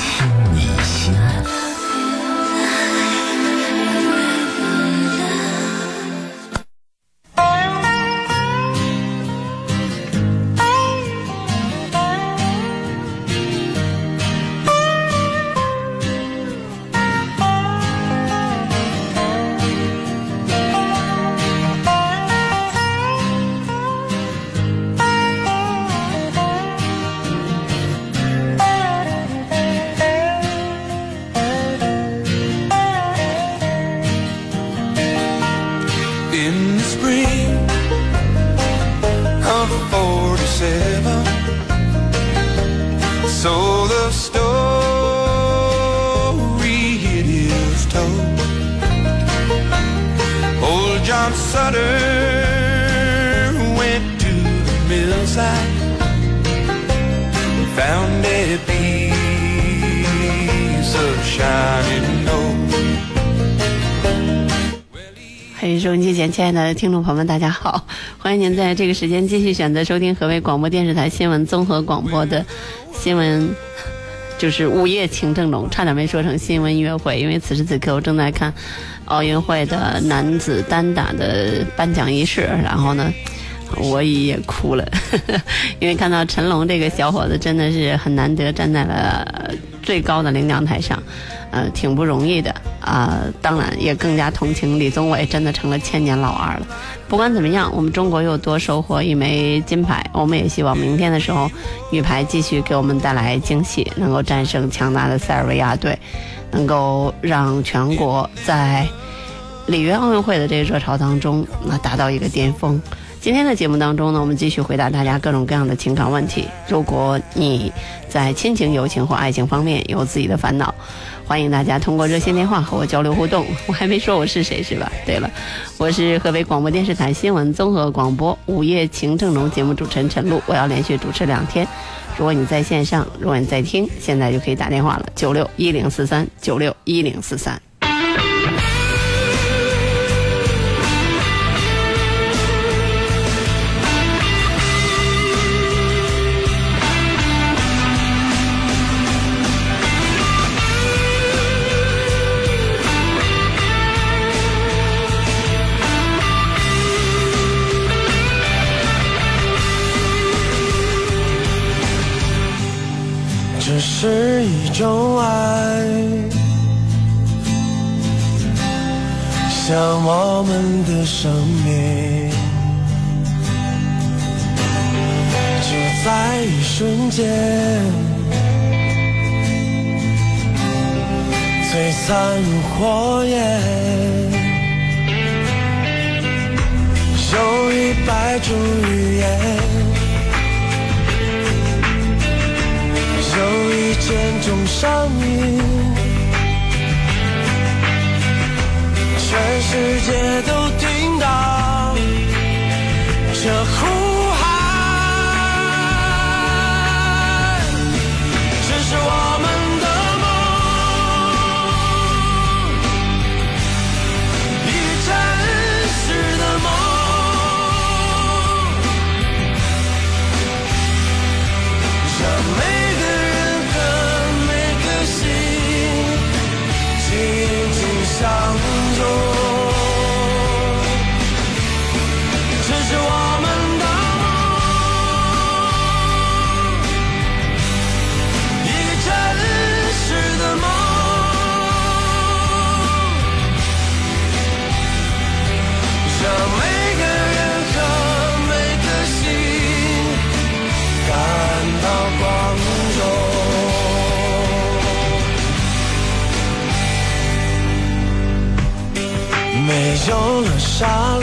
天听众朋友们，大家好！欢迎您在这个时间继续选择收听河北广播电视台新闻综合广播的新闻，就是午夜情正浓，差点没说成新闻音乐会，因为此时此刻我正在看奥运会的男子单打的颁奖仪式，然后呢，我也哭了，因为看到陈龙这个小伙子真的是很难得站在了最高的领奖台上。呃，挺不容易的啊、当然也更加同情李宗伟，真的成了千年老二了。不管怎么样，我们中国又多收获一枚金牌，我们也希望明天的时候，女排继续给我们带来惊喜，能够战胜强大的塞尔维亚队，能够让全国在里约奥运会的这个热潮当中，那达到一个巅峰。今天的节目当中呢，我们继续回答大家各种各样的情感问题。如果你在亲情、友情或爱情方面有自己的烦恼，欢迎大家通过热线电话和我交流互动。我还没说我是谁是吧？对了，我是河北广播电视台新闻综合广播午夜情正浓节目主持人陈露，我要连续主持两天。如果你在线上，如果你在听，现在就可以打电话了，九六一零四三九六一零四三。是一种爱，像我们的生命，就在一瞬间，璀璨如火焰，有一百种语言。有一千种声音，全世界都听到这呼喊。只是我有了杀戮，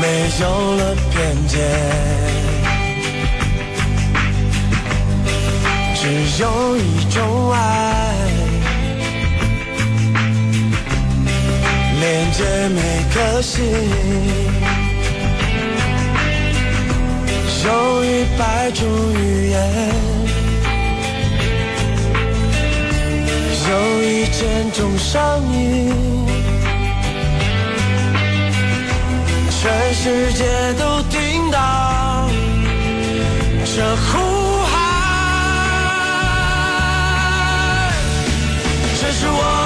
没有了边界，只，有一种爱，连接每颗心，有一百种语言，有一千种声音，全世界都听到这呼喊。这是我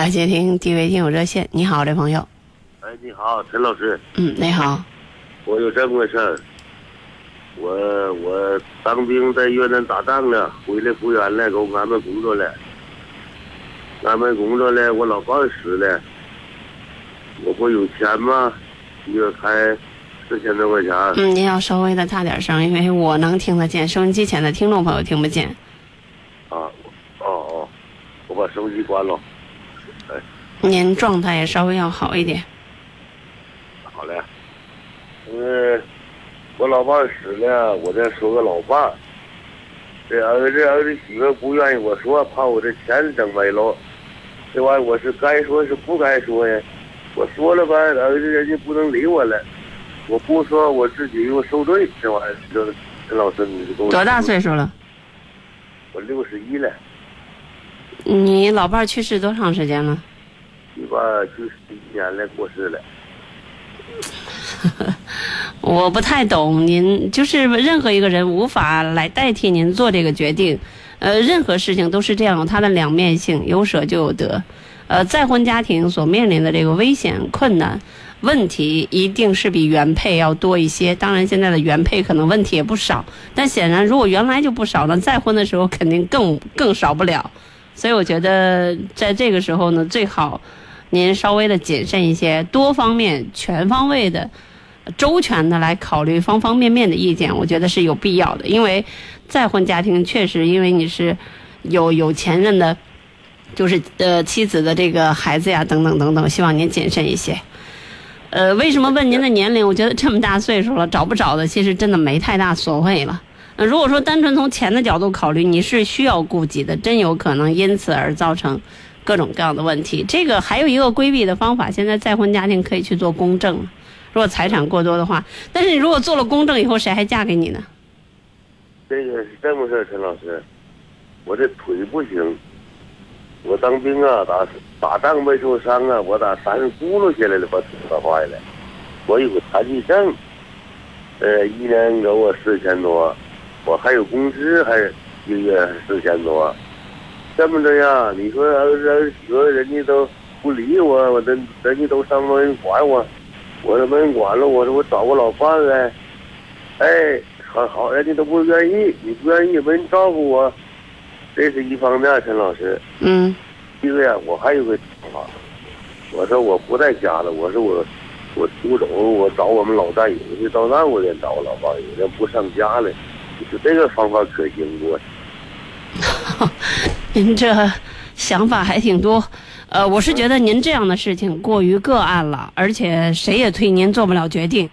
来接听第一位听友热线。你好，这朋友。哎，你好，陈老师，嗯，你好。我有这么个事儿，我我当兵在越南打仗了，回来复员了，给我安排工作了，安排工作了，我老伴儿死了，我不有钱吗？一个月开四千多块钱，嗯，您要稍微的大点声，因为我能听得见，收音机前的听众朋友听不见。啊，哦哦，我把收音机关了，您状态也稍微要好一点。好嘞，嗯，我老伴死了，我再说个老伴儿。这儿子儿子媳妇不愿意我说，怕我这钱整没了。这玩意我是该说是不该说呀？我说了吧，儿子人家不能理我了。我不说，我自己又受罪。这玩意儿，这老师，你多大岁数了？我六十一了，你老伴去世多长时间了？一吧就是第一年了，过世了。我不太懂您，就是任何一个人无法来代替您做这个决定，呃，任何事情都是这样，它的两面性，有舍就有得，呃，再婚家庭所面临的这个危险、困难、问题，一定是比原配要多一些。当然，现在的原配可能问题也不少，但显然如果原来就不少了，再婚的时候肯定更更少不了。所以我觉得在这个时候呢，最好您稍微的谨慎一些，多方面、全方位的。周全的来考虑方方面面的意见，我觉得是有必要的。因为再婚家庭确实，因为你是有有前任的，就是呃妻子的这个孩子呀，等等等等，希望您谨慎一些。呃，为什么问您的年龄？我觉得这么大岁数了，找不找的，其实真的没太大所谓了。如果说单纯从钱的角度考虑，你是需要顾及的，真有可能因此而造成各种各样的问题。这个还有一个规避的方法，现在再婚家庭可以去做公证。如果财产过多的话，但是你如果做了公证以后，谁还嫁给你呢？这个是这么事儿，陈老师，我这腿不行，我当兵啊，打打仗没受伤啊，我打山上轱辘下来了，把腿打坏了。我有残疾证，呃，一年给我四千多，我还有工资，还一个月四千多。这么着呀，你说儿子儿媳妇人家都不理我，我人人家都上没人管我，我都没人管了，我说我找个老伴儿呗。哎，好好，人家都不愿意，你不愿意也没人照顾我，这是一方面，陈老师。嗯一个呀，我还有个想法，我说我不在家了，我说我我出走，我找我们老战友去，到那我再找我老伴儿，有人不上家了，你说这个方法可行不？您这想法还挺多。呃，我是觉得您这样的事情过于个案了，而且谁也推您做不了决定。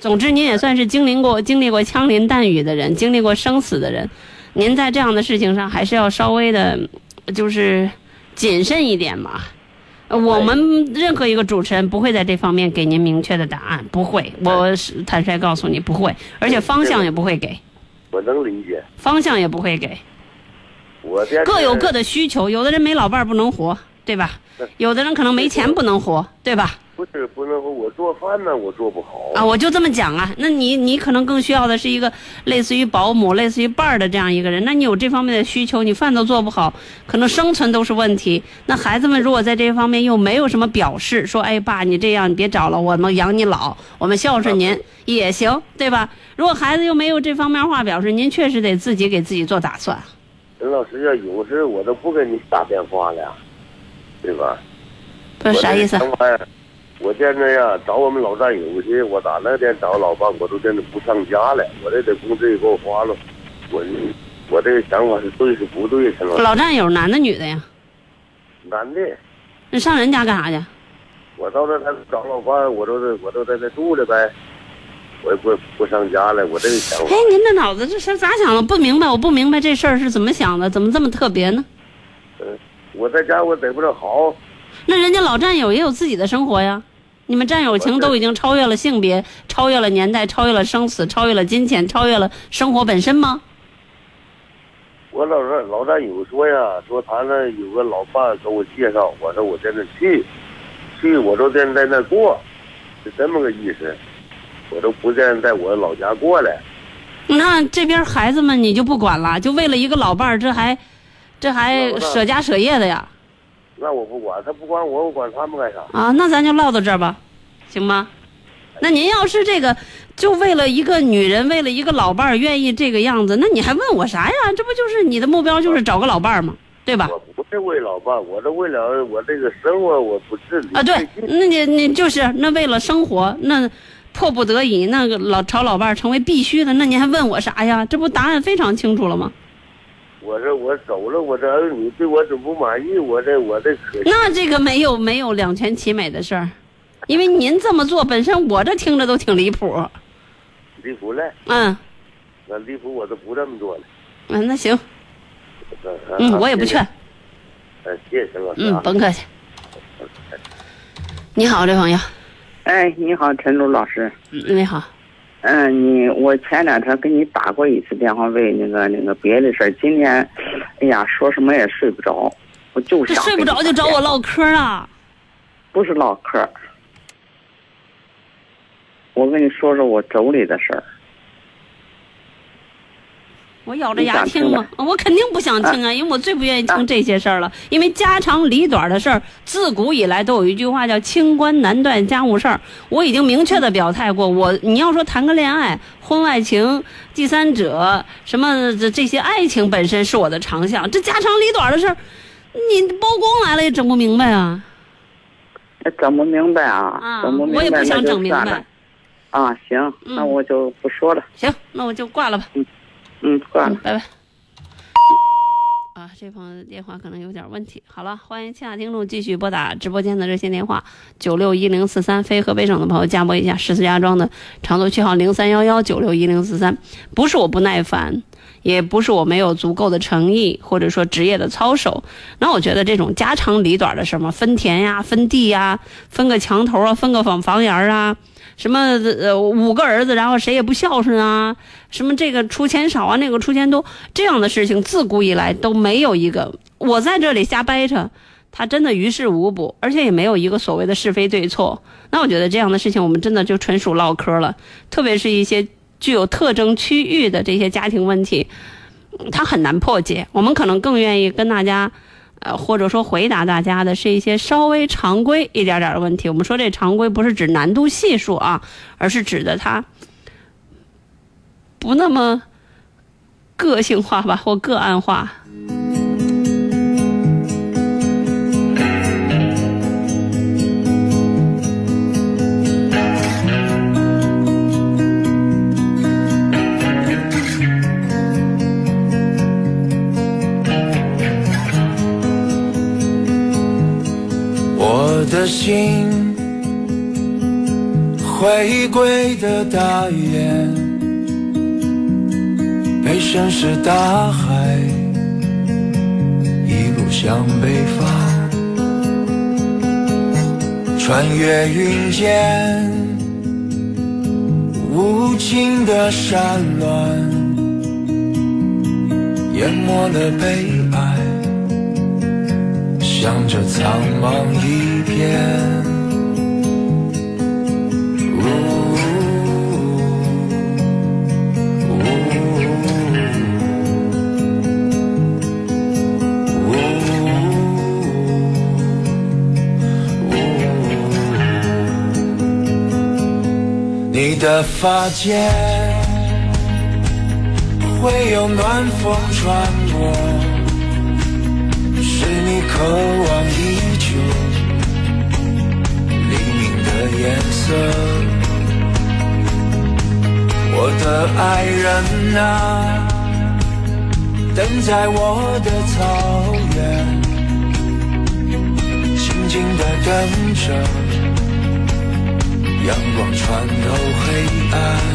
总之，您也算是经历过经历过枪林弹雨的人，经历过生死的人，您在这样的事情上还是要稍微的，就是谨慎一点嘛。我们任何一个主持人不会在这方面给您明确的答案，不会，我坦率告诉你不会，而且方向也不会给，我能理解，方向也不会给。我各有各的需求，有的人没老伴儿不能活，对吧？有的人可能没钱不能活，对吧？不是不能活我做饭呢，我做不好啊，我就这么讲啊。那你你可能更需要的是一个类似于保姆、类似于伴儿的这样一个人。那你有这方面的需求，你饭都做不好，可能生存都是问题。那孩子们如果在这方面又没有什么表示，说哎爸你这样你别找了，我们养你老，我们孝顺您也行，对吧？如果孩子又没有这方面话表示，您确实得自己给自己做打算。陈老师要有时我都不给你打电话了，对吧？不是啥意思我？现在呀，找我们老战友去，我打那天找老伴，我都真的不上家了，我这点工资也给我花了，我我这个想法是对是不对，陈老？老战友男的女的呀？男的，你上人家干啥去？我到那他找老伴，我都是我都在这住着呗，我也不不上家了，我这个想法哎，您这脑子这是咋想的？不明白，我不明白这事儿是怎么想的，怎么这么特别呢？我在家我得不着好，那人家老战友也有自己的生活呀，你们战友情都已经超越了性别，超越了年代，超越了生死，超越了金钱，超越了生活本身吗？我老战老战友说呀，说他那有个老伴给我介绍，我说我在那去，去我都在在那过，是这么个意思，我都不在在我老家过了。那这边孩子们你就不管了，就为了一个老伴儿，这还，这还舍家舍业的呀？那我不管，他不管我，我管他们干啥？啊，那咱就唠到这儿吧，行吗？那您要是这个，就为了一个女人，为了一个老伴儿，愿意这个样子，那你还问我啥呀？这不就是你的目标就是找个老伴儿吗？对吧？我不是为老伴，我是为了我这个生活，我不自理啊，对那你你就是那为了生活，那迫不得已，那个老找老伴儿成为必须的，那你还问我啥呀？这不答案非常清楚了吗？我说我走了，我这儿女对我怎么不满意？我这我这可那这个没有没有两全其美的事儿，因为您这么做本身，我这听着都挺离谱。离谱了，嗯那离谱我都不这么做了。嗯，那行，嗯嗯，我也不劝。。嗯，谢谢陈老师嗯，啊。甭客气。你好，这朋友。哎，你好，陈露老师。嗯，你好。嗯，你我前两天给你打过一次电话，为那个那个别的事儿。今天，哎呀，说什么也睡不着，我就想睡不着就找我唠嗑啊？不是唠嗑儿。我跟你说说我妯娌的事儿。我咬着牙听听吗？我肯定不想听啊，因为我最不愿意听这些事儿了。因为家长里短的事儿，自古以来都有一句话叫“清官难断家务事儿”。我已经明确的表态过，我你要说谈个恋爱、婚外情、第三者什么这这些爱情本身是我的长项，这家长里短的事儿，你包公来了也整不明白啊！哎整不明白啊？啊，整不明白我也不想整明白。啊，行，嗯那我就不说了。行，那我就挂了吧。嗯，挂了。拜拜。啊，这朋友电话可能有点问题。好了，欢迎亲爱听众继续拨打直播间的热线电话九六一零四三，非河北省的朋友加拨一下石家庄的长途区号零三幺幺九六一零四三。不是我不耐烦，也不是我没有足够的诚意，或者说职业的操守。那我觉得这种家长里短的什么，分田呀、分地呀、分个墙头啊、分个房房檐啊，什么呃五个儿子，然后谁也不孝顺啊，什么这个出钱少啊，那个出钱多，这样的事情自古以来都没有一个。我在这里瞎掰扯，他真的于事无补，而且也没有一个所谓的是非对错。那我觉得这样的事情，我们真的就纯属唠嗑了，特别是一些具有特征区域的这些家庭问题。它很难破解。我们可能更愿意跟大家，呃，或者说回答大家的是一些稍微常规一点点的问题。我们说这常规不是指难度系数啊，而是指的它不那么个性化吧，或个案化。的心回归的大雁，被深是大海一路向北方，穿越云间无尽的山峦，淹没了悲哀。向着苍茫一片。你的发间会有暖风穿过。渴望已久黎明的颜色，我的爱人啊，等在我的草原，静静的等着阳光穿透黑暗。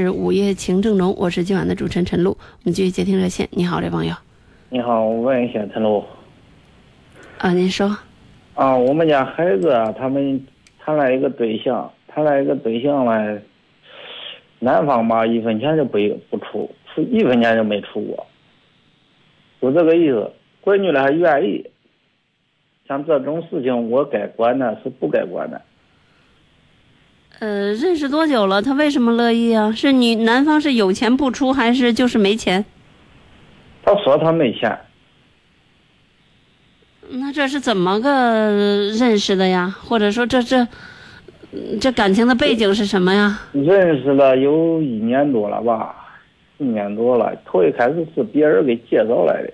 是午夜情正浓，我是今晚的主持人陈露。我们继续接听热线。你好，这位朋友。你好，我问一下陈露。啊，您说。啊，我们家孩子啊，他们谈了一个对象，谈了一个对象呢，男方吧一分钱就不不出，出一分钱就没出过，就这个意思。闺女呢还愿意，像这种事情我该管呢是不该管的。呃，认识多久了？他为什么乐意啊？是你男方是有钱不出，还是就是没钱？他说他没钱。那这是怎么个认识的呀？或者说这这这感情的背景是什么呀？认识了有一年多了吧，一年多了。头一开始是别人给介绍来的，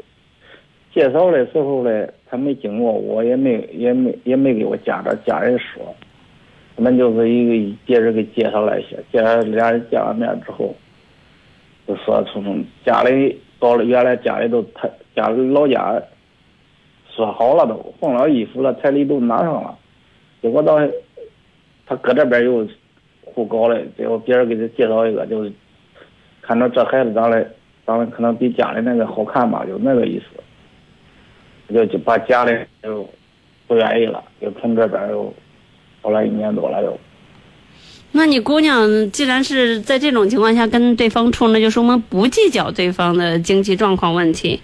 介绍的时候呢，他没经过我，也没也没也没给我家的家人说。我们就是一个别人给介绍来些，介绍俩人见了面之后，就说从家里到了原来家里都他家里老家说好了都换了衣服了，彩礼都拿上了，结果到他搁这边又胡搞嘞，最后别人给他介绍一个，就是看着这孩子长得长得可能比家里那个好看吧，就那个意思，就就把家里就不愿意了，就从这边又。后来一年多了又。那你姑娘既然是在这种情况下跟对方处，那就说明不计较对方的经济状况问题。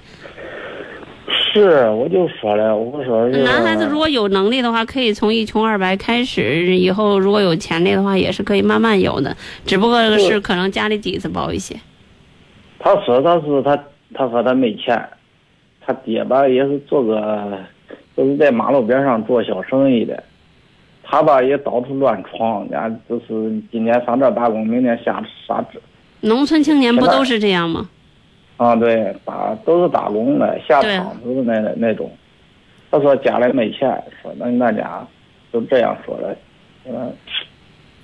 是，我就说了，我说。男孩子如果有能力的话，可以从一穷二白开始，以后如果有潜力的话，也是可以慢慢有的。只不过是可能家里底子薄一些。他说他是他，他说他没钱，他爹吧也是做个，就是在马路边上做小生意的。他吧也到处乱闯，家就是今年上这打工，明年下啥职。农村青年不都是这样吗？啊，对，打都是打工的，下厂子的那那种。他说家里没钱，说那那家就这样说的，嗯。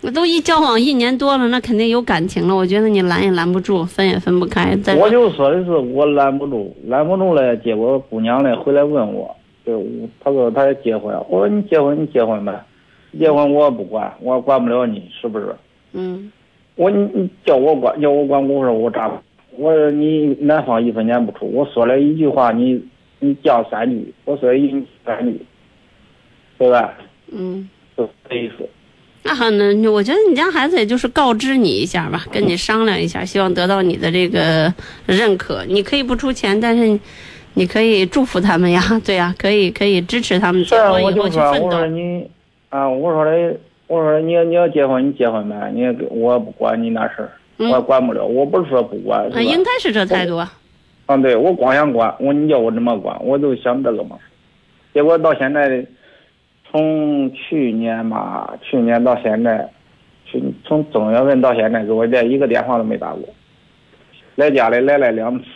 那都一交往一年多了，那肯定有感情了。我觉得你拦也拦不住，分也分不开。我就说的是我拦不住，拦不住了，结果姑娘呢回来问我，就他说她要结婚，我说你结婚你结婚呗。结婚我不管，我管不了你，是不是？嗯。我你你叫我管，叫我管，我说我咋？我说你男方一分钱不出，我说了一句话，你你降三句，我说一三句，对吧？嗯。就这意思。那好，那我觉得你家孩子也就是告知你一下吧，跟你商量一下，希望得到你的这个认可。你可以不出钱，但是你可以祝福他们呀，对呀，可以可以支持他们结婚以后去奋斗。啊，我说的，我说你要你要结婚，你结婚呗，你我不管你那事儿，我管不了。我不是说不管，那应该是这态度。啊，对，我光想管，我你叫我怎么管，我就想这个嘛。结果到现在，从去年吧，去年到现在，去从正月份到现在，给我连一个电话都没打过，来家里来了两次。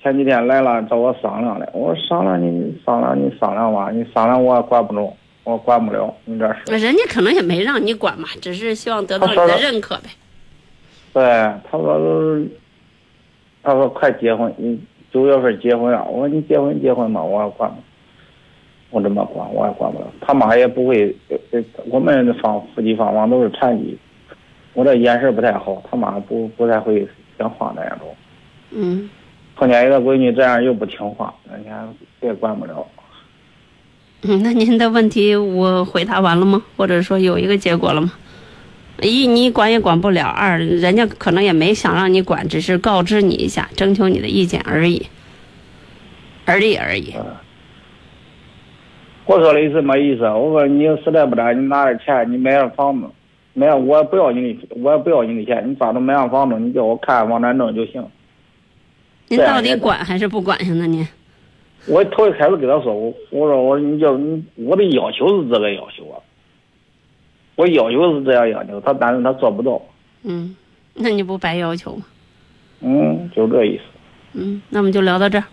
前几天来了找我商量的，我说商量你商量你商量吧，你商量我也管不着，我管不了你这事。人家可能也没让你管嘛，只是希望得到你的认可呗。对，他说，他说快结婚，你九月份结婚啊？我说你结婚结婚吧，我也管，我怎么管我也管不了。他妈也不会，我们方夫妻双方都是残疾，我这眼神不太好，他妈不不太会讲话那样种。嗯。碰见一个闺女这样又不听话，人家也管不了。嗯，那您的问题我回答完了吗？或者说有一个结果了吗？一你管也管不了，二人家可能也没想让你管，只是告知你一下，征求你的意见而已，而已而已。我说的什么意思？我说你实在不得，你拿点钱，你买上房子，买我不要你的，我也不要你的钱，你反正买上房子，你叫我看房产证就行。您到底管还是不管呀？那您，我头一开始跟他说，我我说我说你叫你我的要求是这个要求啊，我要求是这样要求，他但是他做不到。嗯，那你不白要求吗？嗯，就这意思。嗯，那我们就聊到这儿。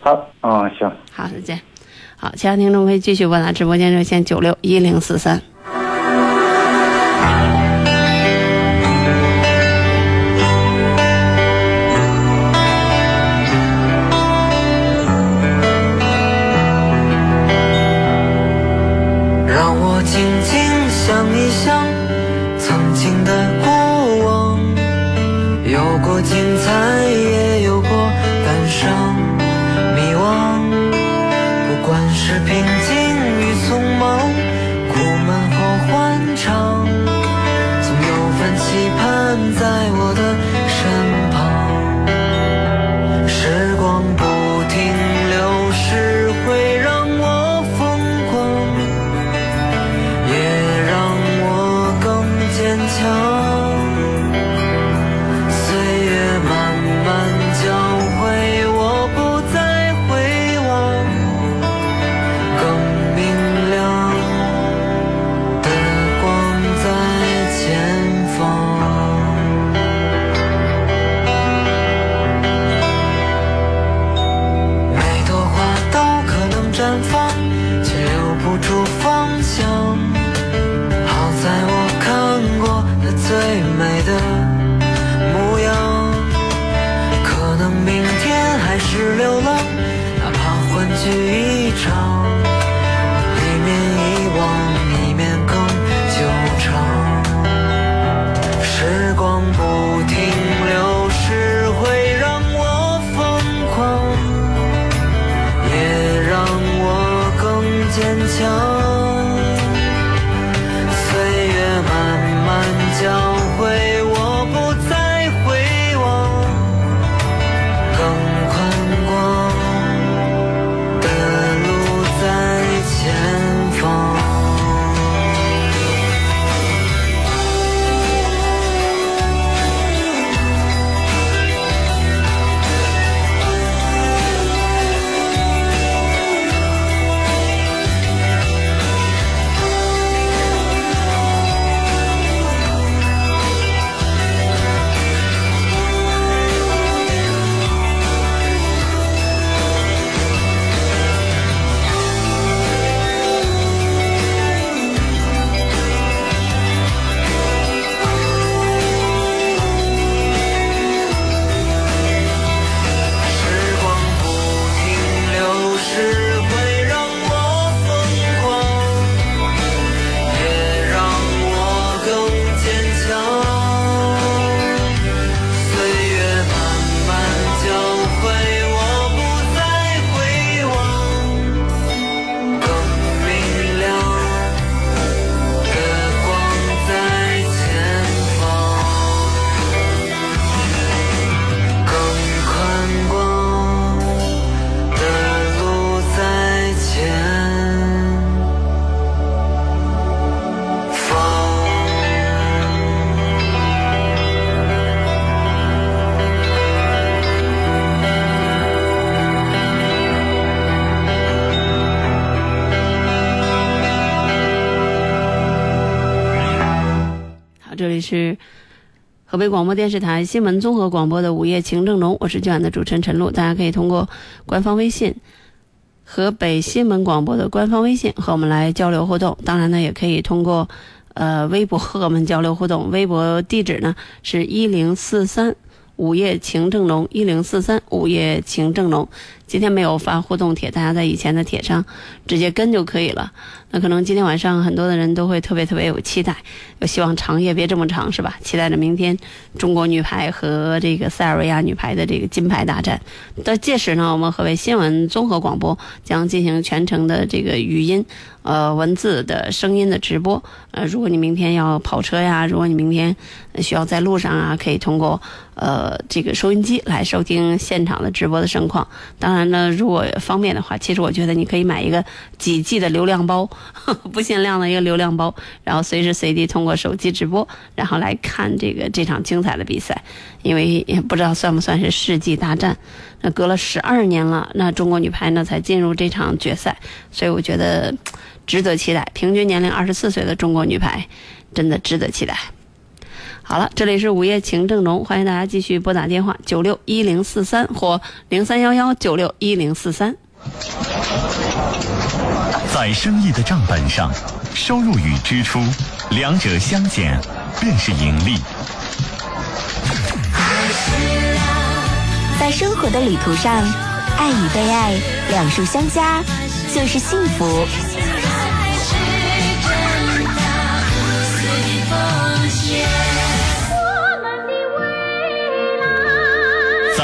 好，嗯，行。好，再见。好，其他听众可以继续拨打直播间热线九六一零四三。北广播电视台新闻综合广播的午夜情正浓，我是今晚的主持人陈露。大家可以通过官方微信河北新闻广播的官方微信和我们来交流互动。当然呢，也可以通过呃微博和我们交流互动。微博地址呢是一零四三午夜情正浓一零四三午夜情正浓。今天没有发互动帖，大家在以前的帖上直接跟就可以了。那可能今天晚上很多的人都会特别特别有期待，有希望长夜别这么长，是吧？期待着明天中国女排和这个塞尔维亚女排的这个金牌大战。到届时呢，我们河北新闻综合广播将进行全程的这个语音、呃文字的声音的直播。呃，如果你明天要跑车呀，如果你明天需要在路上啊，可以通过呃这个收音机来收听现场的直播的盛况。当当然呢，如果方便的话，其实我觉得你可以买一个几 G 的流量包，不限量的一个流量包，然后随时随地通过手机直播，然后来看这个这场精彩的比赛。因为也不知道算不算是世纪大战，那隔了十二年了，那中国女排呢才进入这场决赛，所以我觉得值得期待。平均年龄二十四岁的中国女排，真的值得期待。好了，这里是午夜情正浓，欢迎大家继续拨打电话九六一零四三或零三幺幺九六一零四三。在生意的账本上，收入与支出两者相减便是盈利。在生活的旅途上，爱与被爱两数相加就是幸福。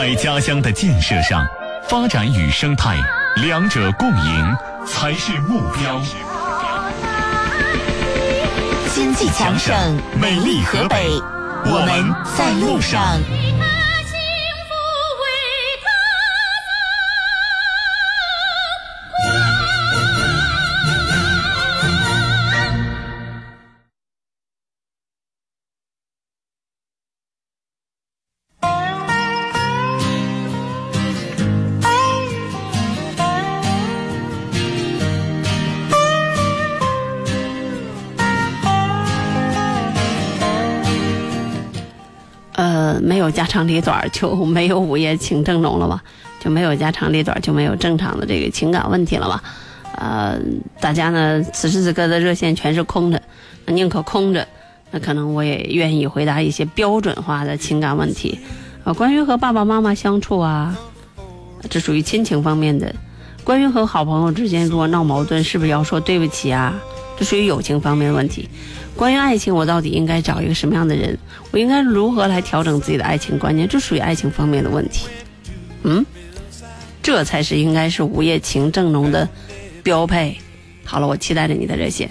在家乡的建设上，发展与生态两者共赢才是目标。经济强省，美丽河北，我们在路上。长里短就没有午夜情正浓了吧？就没有家长里短就没有正常的这个情感问题了吧？呃，大家呢此时此刻的热线全是空的，宁可空着，那可能我也愿意回答一些标准化的情感问题。呃，关于和爸爸妈妈相处啊，这属于亲情方面的；关于和好朋友之间如果闹矛盾，是不是要说对不起啊？这属于友情方面的问题。关于爱情，我到底应该找一个什么样的人？我应该如何来调整自己的爱情观念？这属于爱情方面的问题。嗯，这才是应该是午夜情正浓的标配。好了，我期待着你的热线。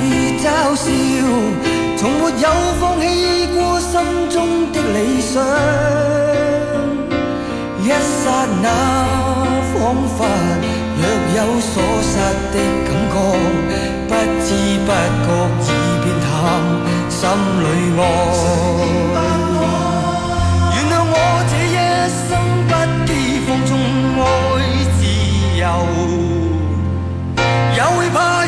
嘲笑，從沒有放棄過心中的理想。一剎那，彷彿若有所失的感覺，不知不覺已變淡，心裏愛。原諒我這一生不羈放縱愛自由。也會怕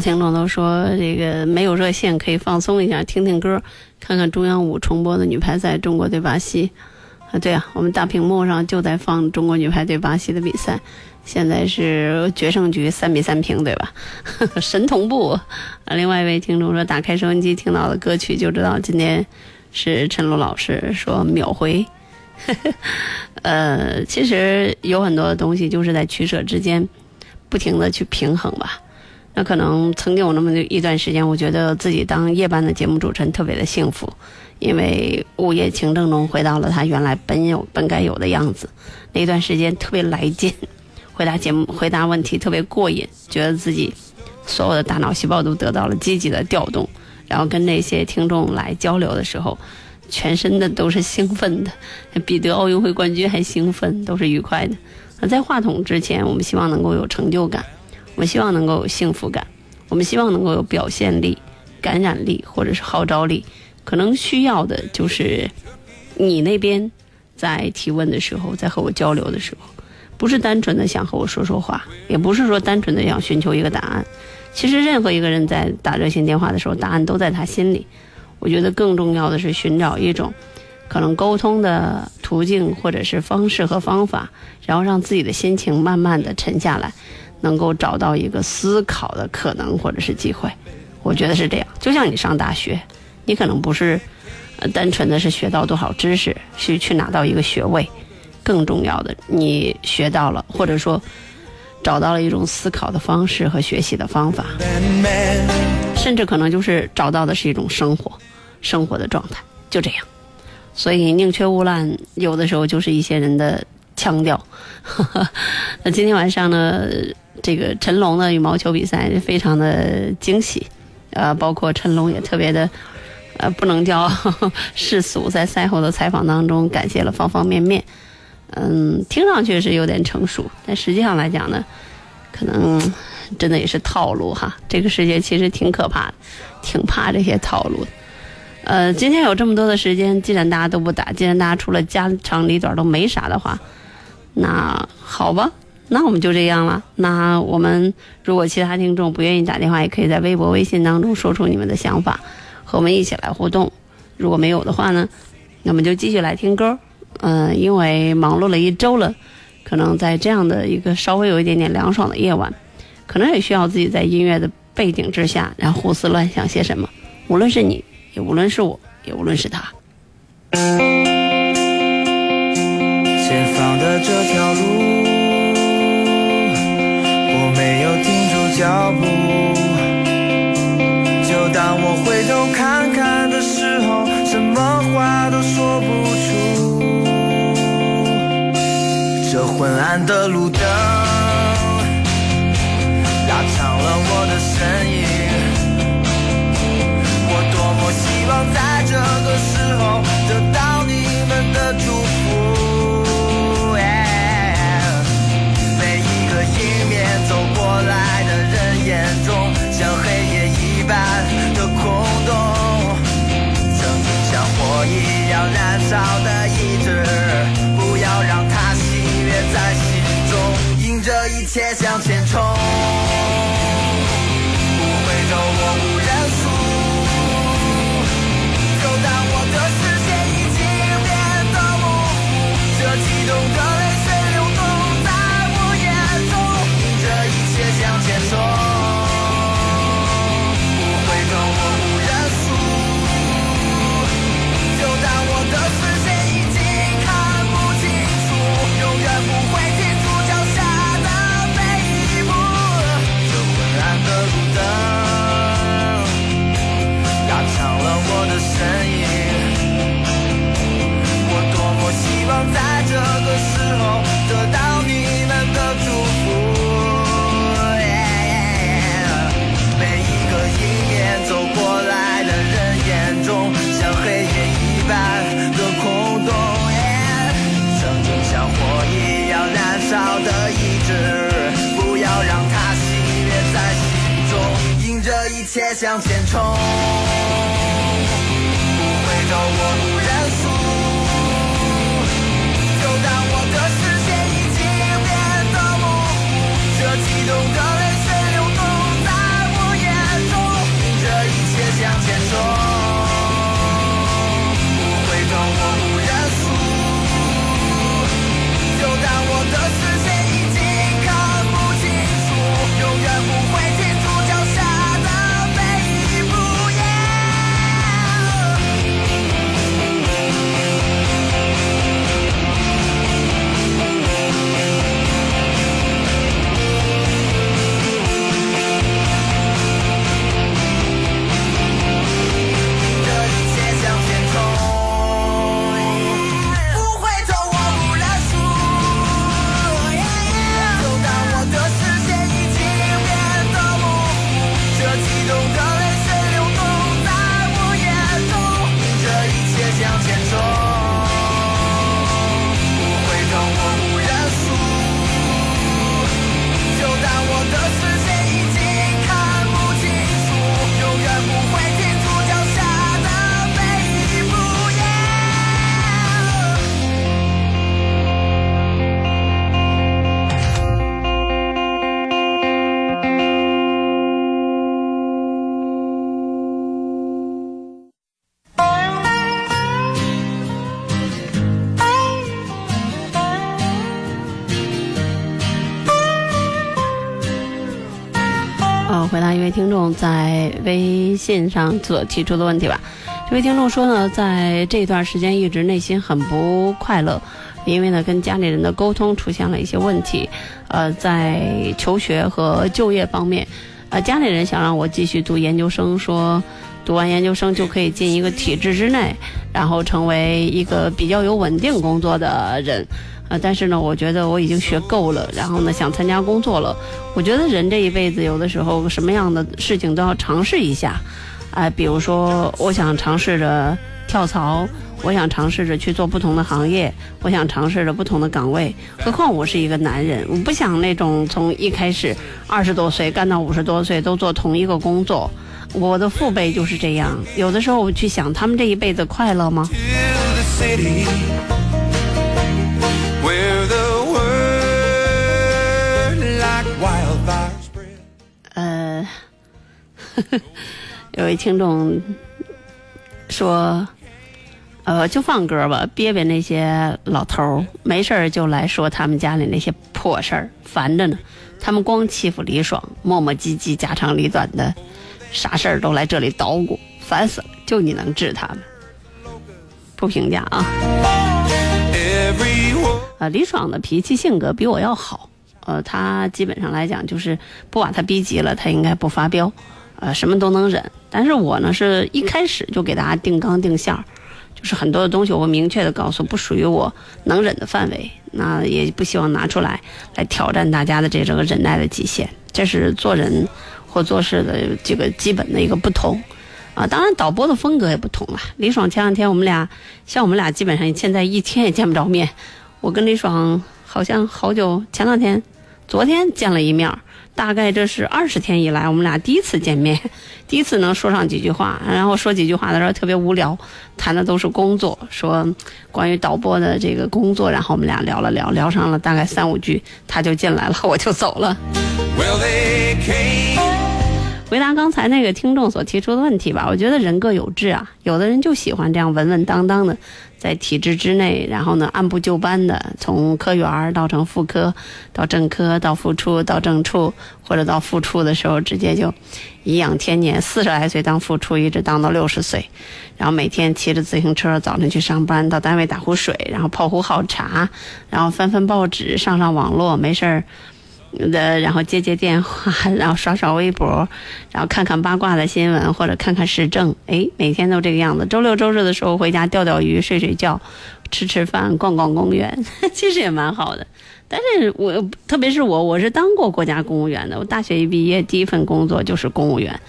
听众都说这个没有热线可以放松一下，听听歌，看看中央五重播的女排赛，中国对巴西。啊，对啊，我们大屏幕上就在放中国女排对巴西的比赛，现在是决胜局三比三平，对吧？神同步。啊，另外一位听众说，打开收音机听到的歌曲就知道今天是陈露老师说秒回。呃，其实有很多的东西就是在取舍之间，不停的去平衡吧。那可能曾经有那么一段时间，我觉得自己当夜班的节目主持人特别的幸福，因为午夜情正浓回到了他原来本有本该有的样子。那段时间特别来劲，回答节目回答问题特别过瘾，觉得自己所有的大脑细胞都得到了积极的调动，然后跟那些听众来交流的时候，全身的都是兴奋的，比得奥运会冠军还兴奋，都是愉快的。那在话筒之前，我们希望能够有成就感。我们希望能够有幸福感，我们希望能够有表现力、感染力或者是号召力。可能需要的就是你那边在提问的时候，在和我交流的时候，不是单纯的想和我说说话，也不是说单纯的想寻求一个答案。其实任何一个人在打热线电话的时候，答案都在他心里。我觉得更重要的是寻找一种可能沟通的途径或者是方式和方法，然后让自己的心情慢慢的沉下来。能够找到一个思考的可能或者是机会，我觉得是这样。就像你上大学，你可能不是，单纯的是学到多少知识，是去拿到一个学位，更重要的，你学到了，或者说找到了一种思考的方式和学习的方法，甚至可能就是找到的是一种生活，生活的状态，就这样。所以宁缺毋滥，有的时候就是一些人的腔调。那今天晚上呢？这个陈龙的羽毛球比赛非常的惊喜，呃，包括陈龙也特别的，呃，不能叫 世俗，在赛后的采访当中感谢了方方面面，嗯，听上去是有点成熟，但实际上来讲呢，可能真的也是套路哈。这个世界其实挺可怕的，挺怕这些套路的。呃，今天有这么多的时间，既然大家都不打，既然大家除了家长里短都没啥的话，那好吧。那我们就这样了。那我们如果其他听众不愿意打电话，也可以在微博、微信当中说出你们的想法，和我们一起来互动。如果没有的话呢，那我们就继续来听歌。嗯，因为忙碌了一周了，可能在这样的一个稍微有一点点凉爽的夜晚，可能也需要自己在音乐的背景之下，然后胡思乱想些什么。无论是你，也无论是我，也无论是他。脚步，就当我回头看看的时候，什么话都说不出。这昏暗的路灯，拉长了我的身影。我多么希望在这个时向前冲，得到你们的祝福。每一个迎面走过来的人眼中，像黑夜一般的空洞。曾经像火一样燃烧的意志，不要让它熄灭在心中，迎着一切向前冲。在微信上所提出的问题吧。这位听众说呢，在这段时间一直内心很不快乐，因为呢跟家里人的沟通出现了一些问题。呃，在求学和就业方面，呃，家里人想让我继续读研究生，说读完研究生就可以进一个体制之内，然后成为一个比较有稳定工作的人。呃，但是呢，我觉得我已经学够了，然后呢，想参加工作了。我觉得人这一辈子有的时候什么样的事情都要尝试一下，啊、比如说我想尝试着跳槽，我想尝试着去做不同的行业，我想尝试着不同的岗位。何况我是一个男人，我不想那种从一开始二十多岁干到五十多岁都做同一个工作。我的父辈就是这样，有的时候我去想，他们这一辈子快乐吗？有位听众说，呃，就放歌吧，憋憋那些老头儿，没事儿就来说他们家里那些破事儿，烦着呢。他们光欺负李爽，磨磨唧唧、家长里短的，啥事儿都来这里捣鼓，烦死了。就你能治他们？不评价啊。呃，李爽的脾气性格比我要好，呃，他基本上来讲就是不把他逼急了，他应该不发飙，呃，什么都能忍。但是我呢，是一开始就给大家定纲定线儿，就是很多的东西我明确的告诉不属于我能忍的范围，那也不希望拿出来来挑战大家的这个忍耐的极限，这是做人或做事的这个基本的一个不同。啊，当然导播的风格也不同了。李爽前两天我们俩，像我们俩基本上现在一天也见不着面。我跟李爽好像好久，前两天、昨天见了一面，大概这是二十天以来我们俩第一次见面，第一次能说上几句话。然后说几句话的时候特别无聊，谈的都是工作，说关于导播的这个工作，然后我们俩聊了聊，聊上了大概三五句，他就进来了，我就走了。well they came 回答刚才那个听众所提出的问题吧，我觉得人各有志啊，有的人就喜欢这样稳稳当当的，在体制之内，然后呢按部就班的从科员儿到成副科，到正科，到副处，到正处，或者到副处的时候直接就颐养天年，四十来岁当副处，一直当到六十岁，然后每天骑着自行车早晨去上班，到单位打壶水，然后泡壶好茶，然后翻翻报纸，上上网络，没事儿。的，然后接接电话，然后刷刷微博，然后看看八卦的新闻或者看看时政，哎，每天都这个样子。周六周日的时候回家钓钓鱼、睡睡觉、吃吃饭、逛逛公园，其实也蛮好的。但是我特别是我，我是当过国家公务员的，我大学一毕业第一份工作就是公务员，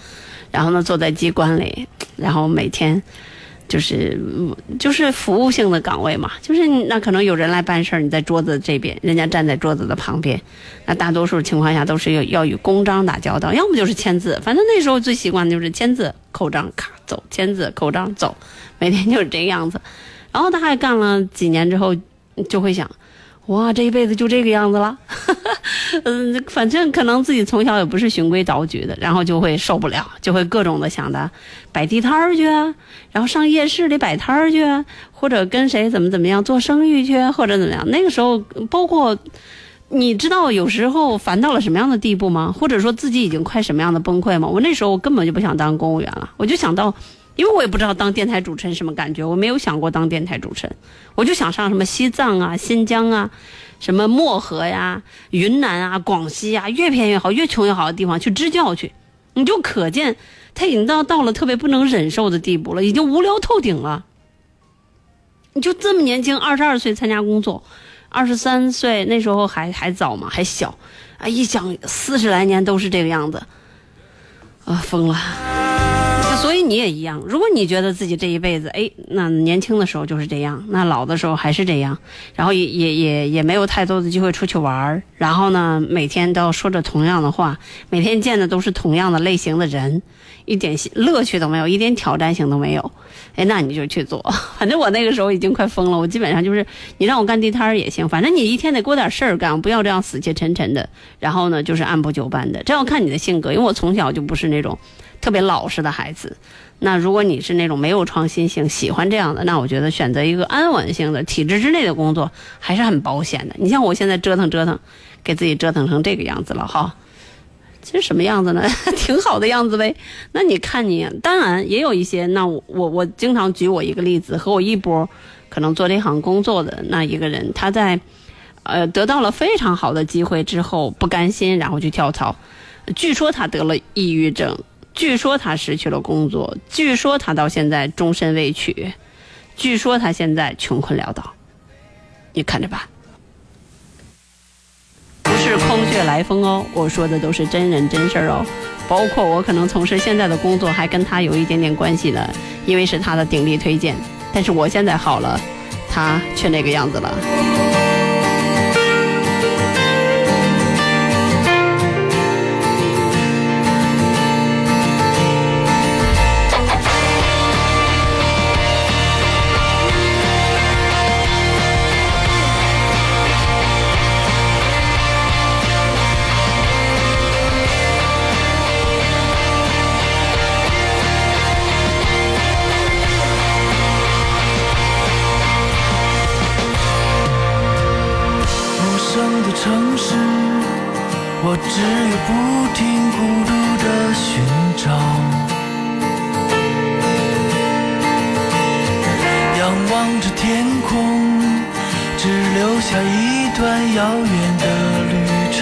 然后呢坐在机关里，然后每天。就是就是服务性的岗位嘛，就是那可能有人来办事儿，你在桌子这边，人家站在桌子的旁边，那大多数情况下都是要要与公章打交道，要么就是签字，反正那时候最习惯的就是签字扣章，咔走，签字扣章走，每天就是这个样子。然后他还干了几年之后，就会想，哇，这一辈子就这个样子了。嗯，反正可能自己从小也不是循规蹈矩的，然后就会受不了，就会各种的想的摆地摊儿去，然后上夜市里摆摊儿去，或者跟谁怎么怎么样做生意去，或者怎么样。那个时候，包括你知道有时候烦到了什么样的地步吗？或者说自己已经快什么样的崩溃吗？我那时候我根本就不想当公务员了，我就想到。因为我也不知道当电台主持人什么感觉，我没有想过当电台主持人，我就想上什么西藏啊、新疆啊、什么漠河呀、云南啊、广西啊，越偏越好、越穷越好的地方去支教去。你就可见他已经到到了特别不能忍受的地步了，已经无聊透顶了。你就这么年轻，二十二岁参加工作，二十三岁那时候还还早嘛，还小啊！一想四十来年都是这个样子，啊，疯了。所以你也一样，如果你觉得自己这一辈子，哎，那年轻的时候就是这样，那老的时候还是这样，然后也也也也没有太多的机会出去玩儿，然后呢，每天都要说着同样的话，每天见的都是同样的类型的人，一点乐趣都没有，一点挑战性都没有，哎，那你就去做。反正我那个时候已经快疯了，我基本上就是你让我干地摊儿也行，反正你一天得给我点事儿干，不要这样死气沉沉的。然后呢，就是按部就班的，这要看你的性格，因为我从小就不是那种。特别老实的孩子，那如果你是那种没有创新性、喜欢这样的，那我觉得选择一个安稳性的体制之内的工作还是很保险的。你像我现在折腾折腾，给自己折腾成这个样子了哈，其实什么样子呢？挺好的样子呗。那你看你，当然也有一些。那我我我经常举我一个例子，和我一波可能做这行工作的那一个人，他在呃得到了非常好的机会之后不甘心，然后去跳槽。据说他得了抑郁症，据说他失去了工作，据说他到现在终身未娶，据说他现在穷困潦倒。你看着办。不是空穴来风哦，我说的都是真人真事儿哦，包括我可能从事现在的工作还跟他有一点点关系呢，因为是他的鼎力推荐。但是我现在好了，他却那个样子了。不停孤独的寻找，仰望着天空，只留下一段遥远的旅程。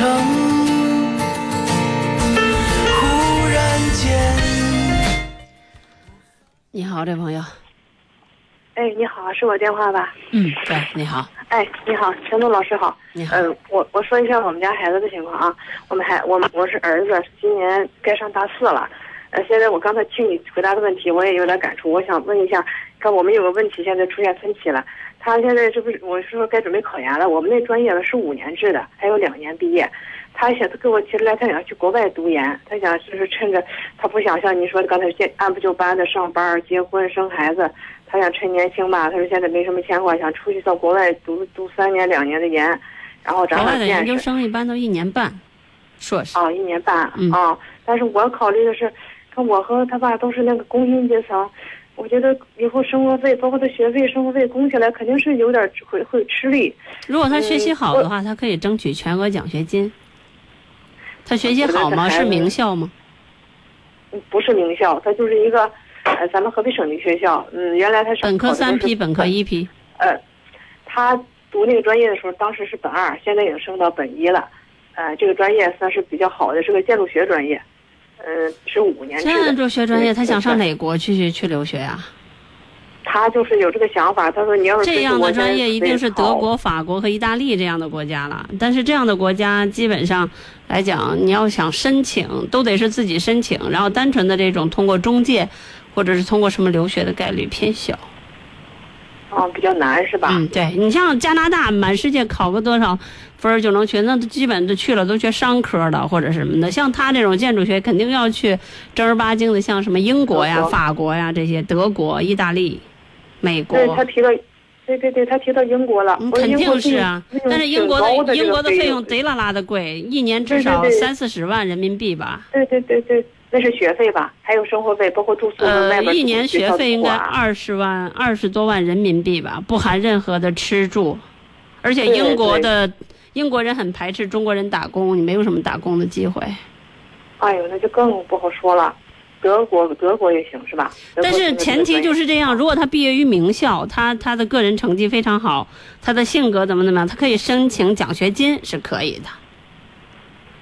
忽然间，你好，这朋友。哎，你好，是我电话吧？嗯，对，你好。哎，你好，陈东老师好。你好。嗯，我我说一下我们家孩子的情况啊。我们孩我们我是儿子，今年该上大四了。呃，现在我刚才听你回答的问题，我也有点感触。我想问一下，看我们有个问题，现在出现分歧了。他现在这不是我是说该准备考研了。我们那专业呢是五年制的，还有两年毕业。他想他跟我提出来，他想去国外读研。他想就是趁着他不想像你说的刚才按部就班的上班、结婚、生孩子。他想趁年轻吧，他说现在没什么牵挂，想出去到国外读读三年两年的研，然后长长见识。研究生一般都一年半，硕士。啊，一年半啊！但是我考虑的是，看我和他爸都是那个工薪阶层，我觉得以后生活费，包括他学费、生活费供起来，肯定是有点会会吃力。如果他学习好的话，他可以争取全额奖学金。他学习好吗？是名校吗？不是名校，他就是一个。呃，咱们河北省立学校，嗯，原来他是本科三批，本科一批。呃，他读那个专业的时候，当时是本二，现在已经升到本一了。呃，这个专业算是比较好的，是个建筑学专业。嗯，是五年制的。建筑学专业，他想上哪国去去留学呀？他就是有这个想法，他说你要是这样的专业，一定是德国、法国和意大利这样的国家了。但是这样的国家基本上来讲，你要想申请，都得是自己申请，然后单纯的这种通过中介。或者是通过什么留学的概率偏小，哦，比较难是吧？嗯，对你像加拿大，满世界考个多少分就能去，那基本都去了，都学商科的或者什么的。像他这种建筑学，肯定要去正儿八经的，像什么英国呀、法国呀这些，德国、意大利、美国。对他提到，对对对，他提到英国了，肯定是啊。但是英国的英国的费用贼拉拉的贵，一年至少三四十万人民币吧。对对对对。那是学费吧，还有生活费，包括住宿呃，一年学费应该二十万，二十多万人民币吧，不含任何的吃住。而且英国的英国人很排斥中国人打工，你没有什么打工的机会。哎呦，那就更不好说了。德国，德国也行是吧？但是前提就是这样，如果他毕业于名校，他他的个人成绩非常好，他的性格怎么怎么样，他可以申请奖学金是可以的。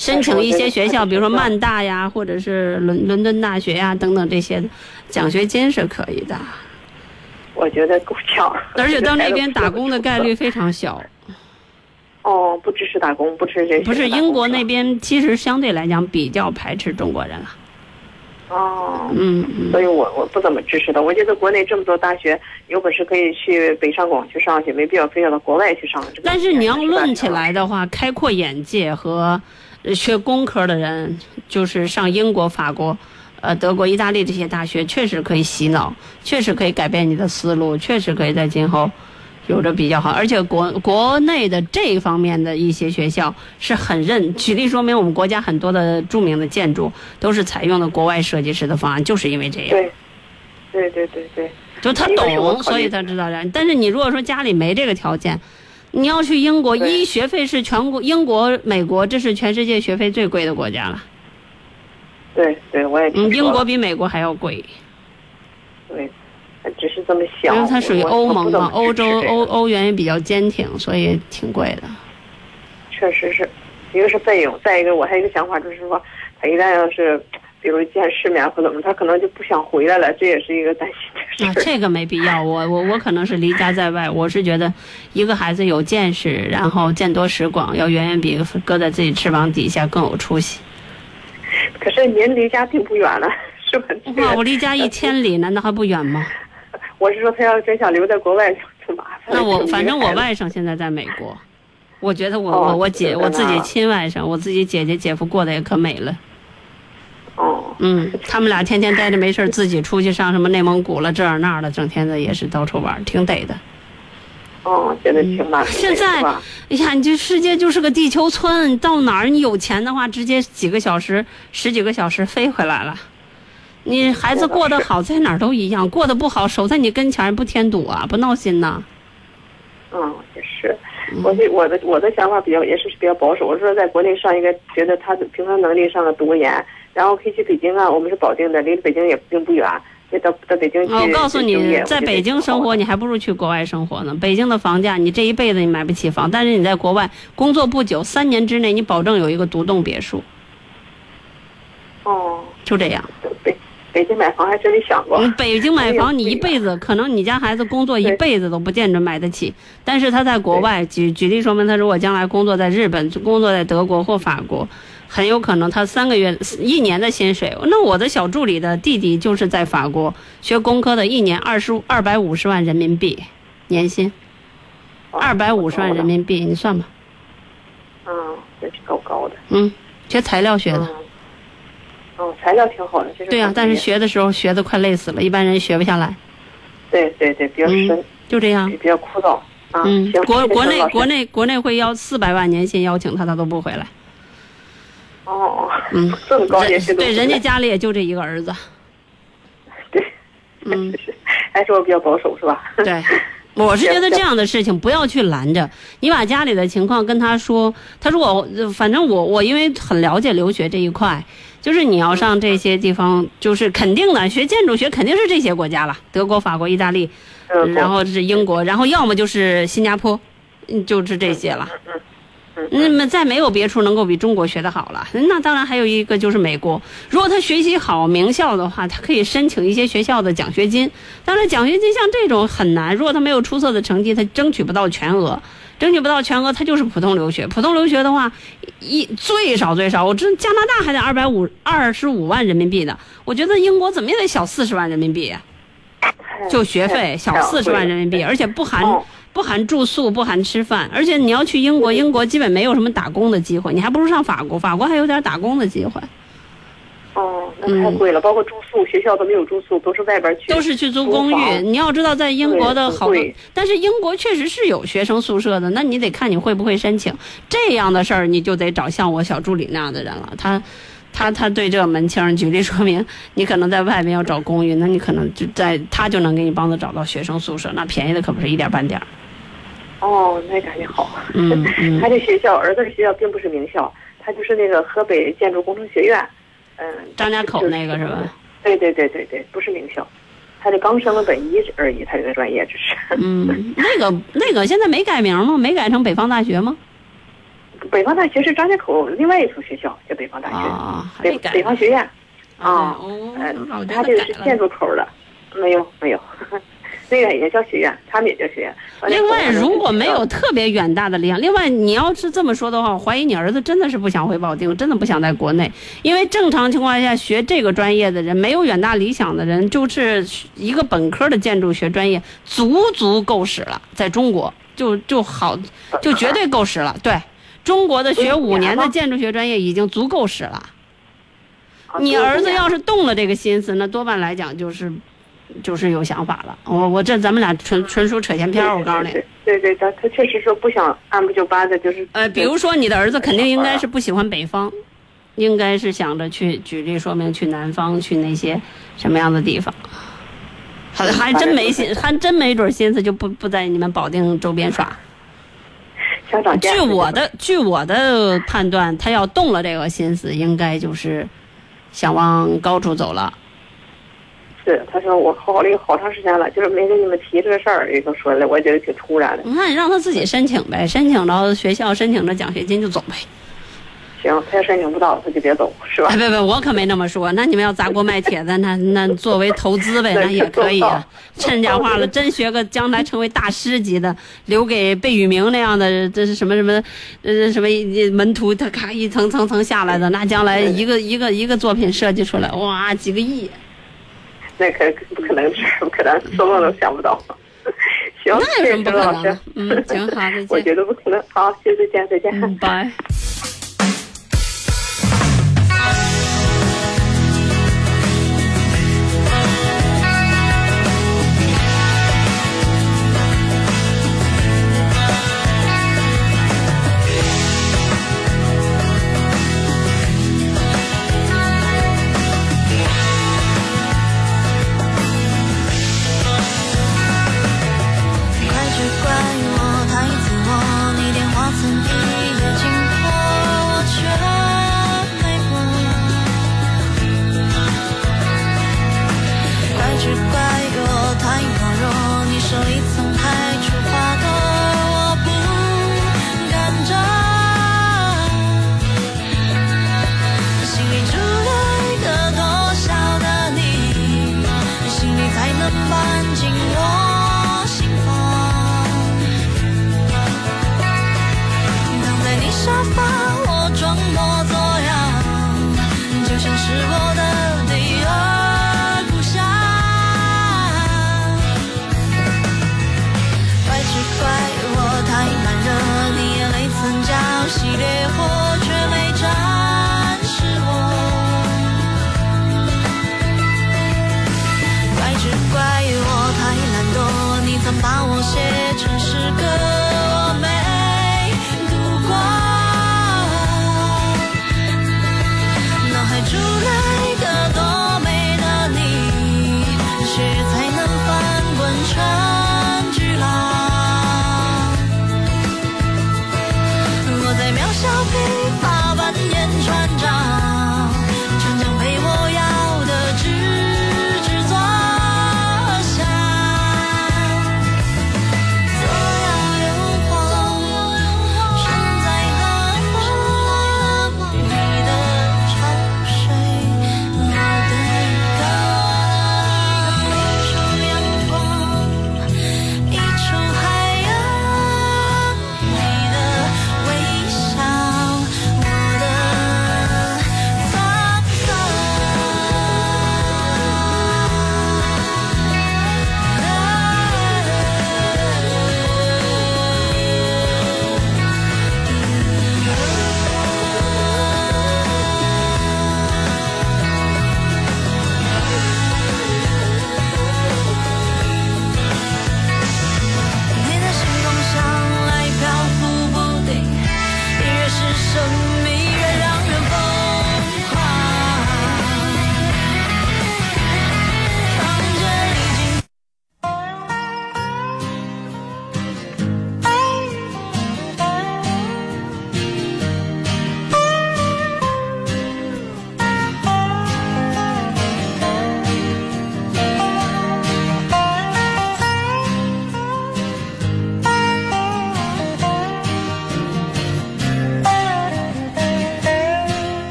申请一些学校，比如说曼大呀，或者是伦伦敦大学呀等等这些，奖学金是可以的。我觉得够呛。而且到那边打工的概率非常小。哦，不支持打工，不支持这。不是英国那边，其实相对来讲比较排斥中国人了。哦。嗯。所以我我不怎么支持的。我觉得国内这么多大学，有本事可以去北上广去上去，没必要非要到国外去上。但是你要论起来的话，开阔眼界和。学工科的人就是上英国、法国、呃德国、意大利这些大学，确实可以洗脑，确实可以改变你的思路，确实可以在今后有着比较好。而且国国内的这方面的一些学校是很认。举例说明，我们国家很多的著名的建筑都是采用的国外设计师的方案，就是因为这样。对，对对对对，就他懂，所以他知道这样。但是你如果说家里没这个条件。你要去英国，一学费是全国英国、美国，这是全世界学费最贵的国家了。对对，我也嗯，英国比美国还要贵，对，只是这么想。因为它属于欧盟嘛，欧洲欧欧元也比较坚挺，所以挺贵的。确实是，一个是费用，再一个我还有一个想法，就是说他一旦要是比如见世面或怎么，他可能就不想回来了，这也是一个担心啊。这个没必要。我我我可能是离家在外，我是觉得一个孩子有见识，然后见多识广，要远远比搁在自己翅膀底下更有出息。可是您离家并不远了，是吧？这个哇，我离家一千里，难道还不远吗？我是说，他要真想留在国外就挺麻烦。那我反正我外甥现在在美国，我觉得我哦我我姐我自己亲外甥，我自己姐姐姐夫过得也可美了。哦，嗯，他们俩天天待着没事儿自己出去上什么内蒙古了这儿那儿的，整天的也是到处玩，挺得的。哦，觉得挺麻烦的。现在哎呀，你这世界就是个地球村，到哪儿你有钱的话，直接几个小时、十几个小时飞回来了。你孩子过得好，在哪儿都一样；过得不好，守在你跟前不添堵啊，不闹心呐。嗯，也是。我是我的我的想法比较也是比较保守，我说在国内上一个，觉得他的平衡能力上了读个研，然后可以去北京啊，我们是保定的，离北京也并不远，可以到到北京去。我告诉你，在北京生活，你还不如去国外生活呢。北京的房价，你这一辈子你买不起房，但是你在国外工作不久，三年之内你保证有一个独栋别墅，哦，就这样。北北京买房还真没想过。北京买房，你一辈子可能你家孩子工作一辈子都不见着买得起，但是他在国外，举举例说明，他如果将来工作在日本、工作在德国或法国，很有可能他三个月、一年的薪水。那我的小助理的弟弟就是在法国学工科的，一年二十二百五十万人民币年薪，二百五十万人民币，你算吧。嗯，也是够高的。嗯，学材料学的。哦，材料挺好的。对呀、但是学的时候学的快累死了，一般人学不下来。对对对，比较深，嗯，就这样。比较枯燥。啊，嗯，国国内国内国内会要四百万年薪邀请他，他都不回来。哦，嗯，这么高年人薪对，人家家里也就这一个儿子。对，嗯，还是我比较保守是吧？对，我是觉得这样的事情不要去拦着，你把家里的情况跟他说。他说我，呃反正我我因为很了解留学这一块，就是你要上这些地方，就是肯定的，学建筑学肯定是这些国家了，德国、法国、意大利，然后是英国，然后要么就是新加坡，嗯就是这些了。那么再没有别处能够比中国学得好了。那当然还有一个就是美国，如果他学习好名校的话，他可以申请一些学校的奖学金。当然奖学金像这种很难，如果他没有出色的成绩，他争取不到全额。争取不到全额，他就是普通留学。普通留学的话，一最少最少，我知加拿大还得二百五二十五万人民币呢。我觉得英国怎么也得小四十万人民币，就学费小四十万人民币，而且不含不含住宿，不含吃饭。而且你要去英国，英国基本没有什么打工的机会，你还不如上法国，法国还有点打工的机会。哦，那太贵了，包括住宿，学校都没有住宿，都是外边去，都是去租公寓。你要知道，在英国的好多，但是英国确实是有学生宿舍的，那你得看你会不会申请。这样的事儿，你就得找像我小助理那样的人了。他，他，他对这个门清。举例说明，你可能在外面要找公寓，那你可能就在他就能给你帮着找到学生宿舍，那便宜的可不是一点半点儿。哦，那感觉好。嗯嗯。他这学校，儿子的学校并不是名校，他就是那个河北建筑工程学院。嗯，张家口那个是吧？对对对对对，不是名校，他这刚升了本一而已，他这个专业只是。嗯，那个那个现在没改名吗？没改成北方大学吗？北方大学是张家口另外一所学校，叫北方大学。啊，北北方学院。啊，哦，他这个是建筑口的，没有没有，那个也叫学院，他们也叫学院。另外，如果没有特别远大的理想，另外你要是这么说的话，我怀疑你儿子真的是不想回保定，真的不想在国内，因为正常情况下学这个专业的人，没有远大理想的人，就是一个本科的建筑学专业，足足够使了，在中国就就好，就绝对够使了。对，中国的学五年的建筑学专业已经足够使了。你儿子要是动了这个心思，那多半来讲就是。就是有想法了，我我这咱们俩纯纯属扯闲篇儿，我告诉你。对对，他他确实说不想按部就班的，就是。呃，比如说你的儿子肯定应该是不喜欢北方，应该是想着去举例说明去南方去那些什么样的地方，还还真没心，还真没准心思就不不在你们保定周边耍。想找据我的据我的判断，他要动了这个心思，应该就是。想往高处走了。是，他说我考虑好长时间了，就是没跟你们提这个事儿，也就说了，我觉得挺突然的。那你让他自己申请呗，申请到学校申请着奖学金就走呗。行，他要申请不到，他就别走，是吧？哎，别别，我可没那么说。那你们要砸锅卖铁的，那那作为投资呗，那也可以啊。趁讲话了，真学个将来成为大师级的，留给贝聿铭那样的，这是什么什么，呃，什么门徒，他咔一层层层下来的，那将来一个一个一个作品设计出来，哇，几个亿。那可不可能是，不可能，做梦都想不到。行，那有什么不可能。嗯，行，好，再 见。我觉得不可能。好，谢谢，再见，再见。嗯，拜。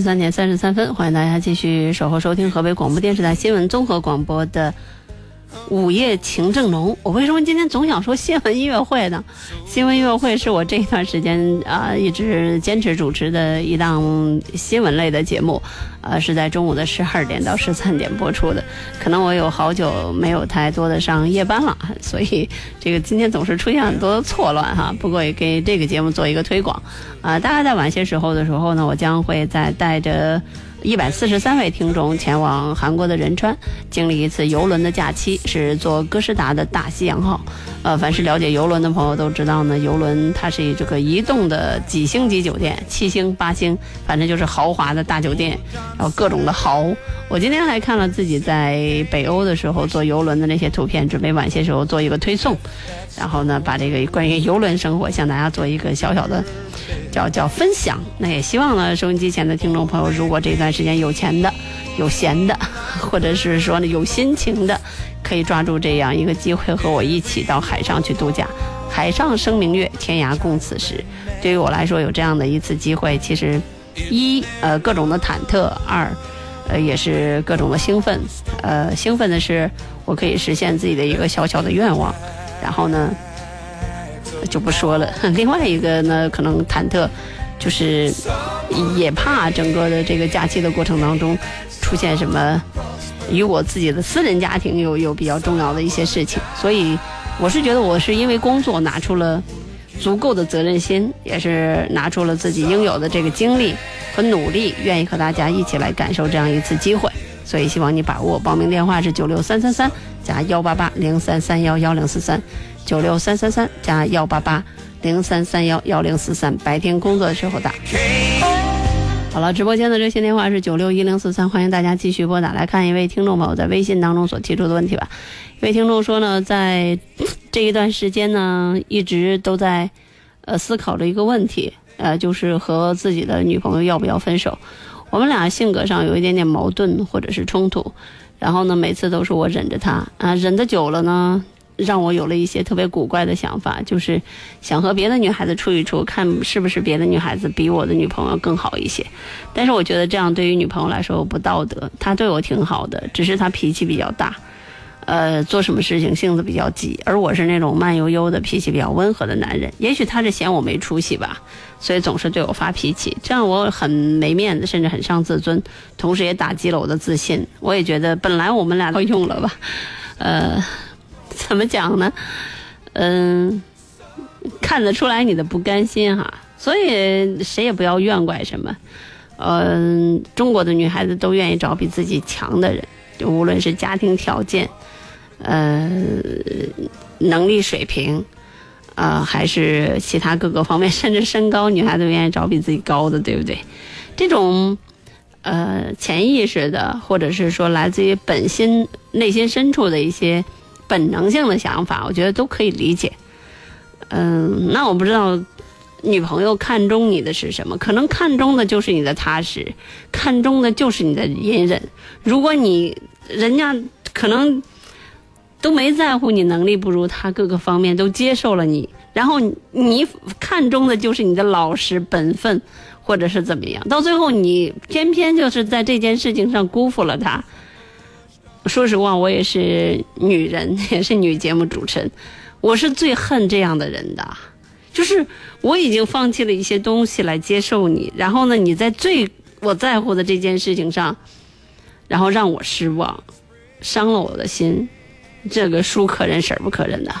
十三点三十三分，欢迎大家继续守候收听河北广播电视台新闻综合广播的午夜情正浓。我为什么今天总想说新闻音乐会呢？新闻音乐会是我这一段时间啊、一直坚持主持的一档新闻类的节目，呃，是在中午的十二点到十三点播出的。可能我有好久没有太多的上夜班了，所以这个今天总是出现很多的错乱哈。不过也给这个节目做一个推广啊、大概在晚些时候的时候呢，我将会再带着。一百四十三位听众前往韩国的仁川，经历一次游轮的假期，是坐哥斯达的大西洋号。呃，凡是了解游轮的朋友都知道呢，游轮它是以这个移动的几星级酒店，七星、八星，反正就是豪华的大酒店，然后各种的豪。我今天还看了自己在北欧的时候坐游轮的那些图片，准备晚些时候做一个推送，然后呢，把这个关于游轮生活向大家做一个小小的叫叫分享。那也希望呢，收音机前的听众朋友，如果这段时间有钱的、有闲的，或者是说呢有心情的。可以抓住这样一个机会，和我一起到海上去度假。海上生明月，天涯共此时。对于我来说，有这样的一次机会，其实一呃各种的忐忑，二呃也是各种的兴奋。呃，兴奋的是我可以实现自己的一个小小的愿望，然后呢就不说了。另外一个呢，可能忐忑，就是也怕整个的这个假期的过程当中出现什么。与我自己的私人家庭有有比较重要的一些事情，所以我是觉得我是因为工作拿出了足够的责任心，也是拿出了自己应有的这个精力和努力，愿意和大家一起来感受这样一次机会。所以希望你把握。报名电话是九六三三三加幺八八零三三幺幺零四三，九六三三三加幺八八零三三幺幺零四三。白天工作的时候打。好了，直播间的热线电话是九六一零四三，欢迎大家继续拨打。来看一位听众朋友在微信当中所提出的问题吧。一位听众说呢，在这一段时间呢，一直都在呃思考着一个问题，呃，就是和自己的女朋友要不要分手。我们俩性格上有一点点矛盾或者是冲突，然后呢，每次都是我忍着他啊，忍得久了呢。让我有了一些特别古怪的想法，就是想和别的女孩子处一处，看是不是别的女孩子比我的女朋友更好一些。但是我觉得这样对于女朋友来说不道德。她对我挺好的，只是她脾气比较大，呃，做什么事情性子比较急，而我是那种慢悠悠的、脾气比较温和的男人。也许她是嫌我没出息吧，所以总是对我发脾气，这样我很没面子，甚至很伤自尊，同时也打击了我的自信。我也觉得本来我们俩都用了吧，呃。怎么讲呢？嗯，看得出来你的不甘心哈，所以谁也不要怨怪什么。嗯，中国的女孩子都愿意找比自己强的人，就无论是家庭条件，呃，能力水平，啊，还是其他各个方面，甚至身高，女孩子愿意找比自己高的，对不对？这种呃潜意识的，或者是说来自于本心内心深处的一些。本能性的想法，我觉得都可以理解。嗯，那我不知道女朋友看中你的是什么？可能看中的就是你的踏实，看中的就是你的隐忍。如果你人家可能都没在乎你能力不如他，各个方面都接受了你，然后你看中的就是你的老实本分，或者是怎么样，到最后你偏偏就是在这件事情上辜负了他。说实话，我也是女人，也是女节目主持人，我是最恨这样的人的，就是我已经放弃了一些东西来接受你，然后呢，你在最我在乎的这件事情上，然后让我失望，伤了我的心，这个叔可忍，婶不可忍的，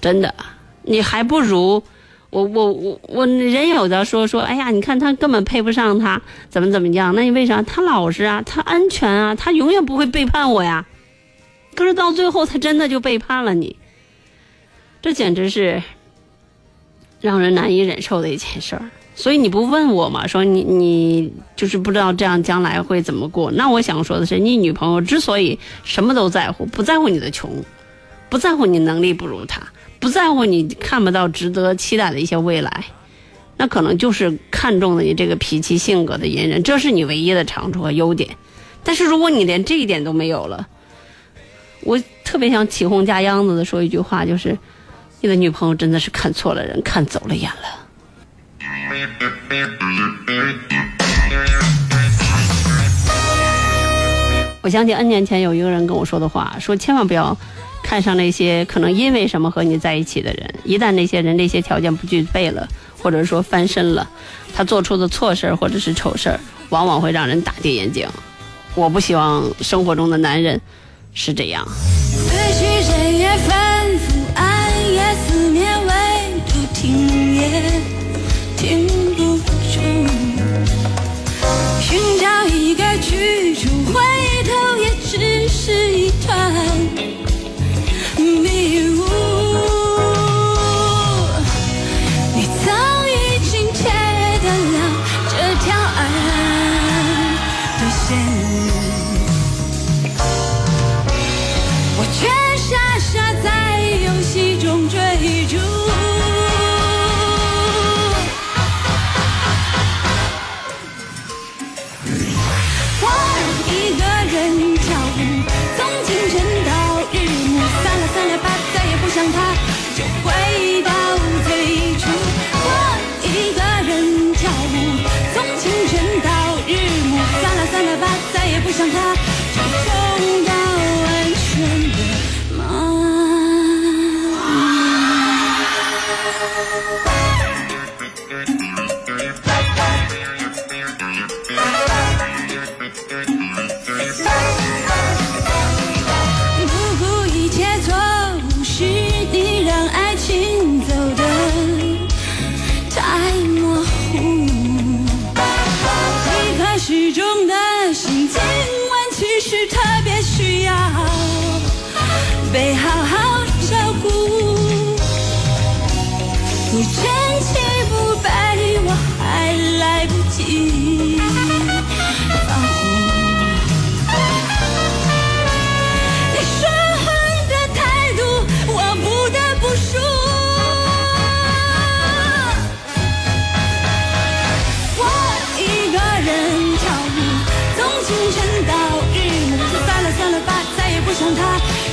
真的，你还不如。我我我我人有的说说，哎呀，你看他根本配不上他，怎么怎么样？那你为啥？他老实啊，他安全啊，他永远不会背叛我呀。可是到最后，他真的就背叛了你，这简直是让人难以忍受的一件事儿。所以你不问我嘛？说你你就是不知道这样将来会怎么过？那我想说的是，你女朋友之所以什么都在乎，不在乎你的穷，不在乎你能力不如他。不在乎你看不到值得期待的一些未来，那可能就是看中了你这个脾气性格的隐忍，这是你唯一的长处和优点。但是如果你连这一点都没有了，我特别想起哄家秧子的说一句话，就是你的女朋友真的是看错了人，看走了眼了。我想起 N 年前有一个人跟我说的话，说千万不要。看上那些可能因为什么和你在一起的人，一旦那些人那些条件不具备了，或者说翻身了，他做出的错事儿或者是丑事儿，往往会让人大跌眼镜。我不希望生活中的男人是这样。停不住寻找一个去处，回头也只是一团。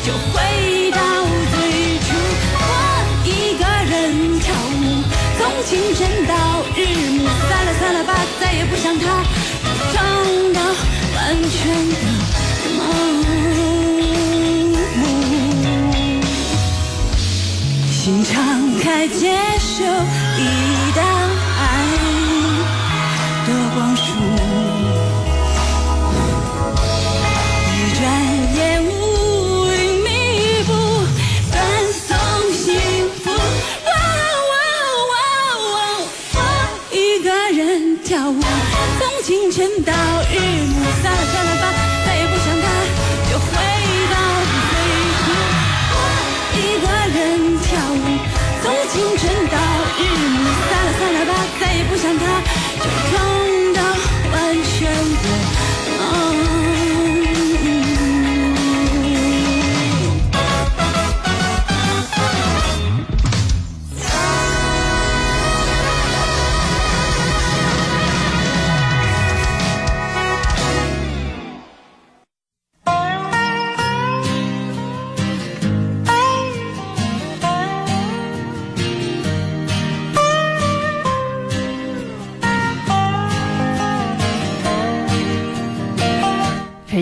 就回到最初。我一个人跳舞，从清晨到日暮，算了算了吧，再也不想他，就痛到完全的麻木。心敞开接受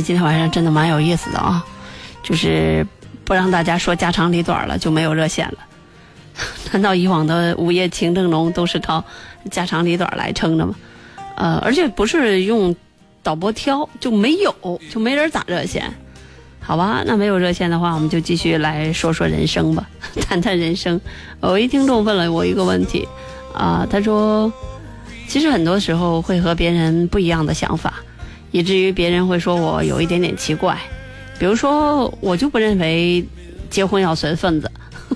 今天晚上真的蛮有意思的啊，就是不让大家说家长里短了，就没有热线了。难道以往的午夜情正浓都是靠家长里短来撑的吗？呃，而且不是用导播挑，就没有，就没人打热线。好吧，那没有热线的话，我们就继续来说说人生吧，谈谈人生。有一听众问了我一个问题，啊、他说，其实很多时候会和别人不一样的想法，以至于别人会说我有一点点奇怪。比如说，我就不认为结婚要随份子，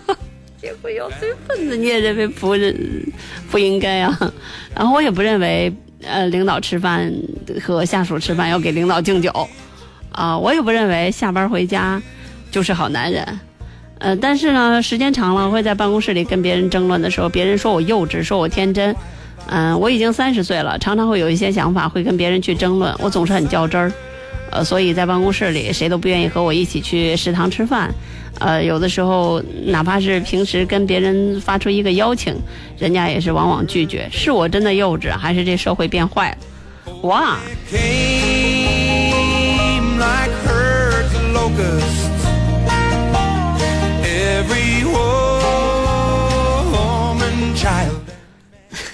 结婚要随份子，你也认为不认不应该啊？然后我也不认为，呃，领导吃饭和下属吃饭要给领导敬酒，啊、我也不认为下班回家就是好男人。呃，但是呢，时间长了，会在办公室里跟别人争论的时候，别人说我幼稚，说我天真。嗯、我已经三十岁了，常常会有一些想法，会跟别人去争论，我总是很较真儿。呃，所以在办公室里，谁都不愿意和我一起去食堂吃饭。呃，有的时候哪怕是平时跟别人发出一个邀请，人家也是往往拒绝。是我真的幼稚，还是这社会变坏了？哇！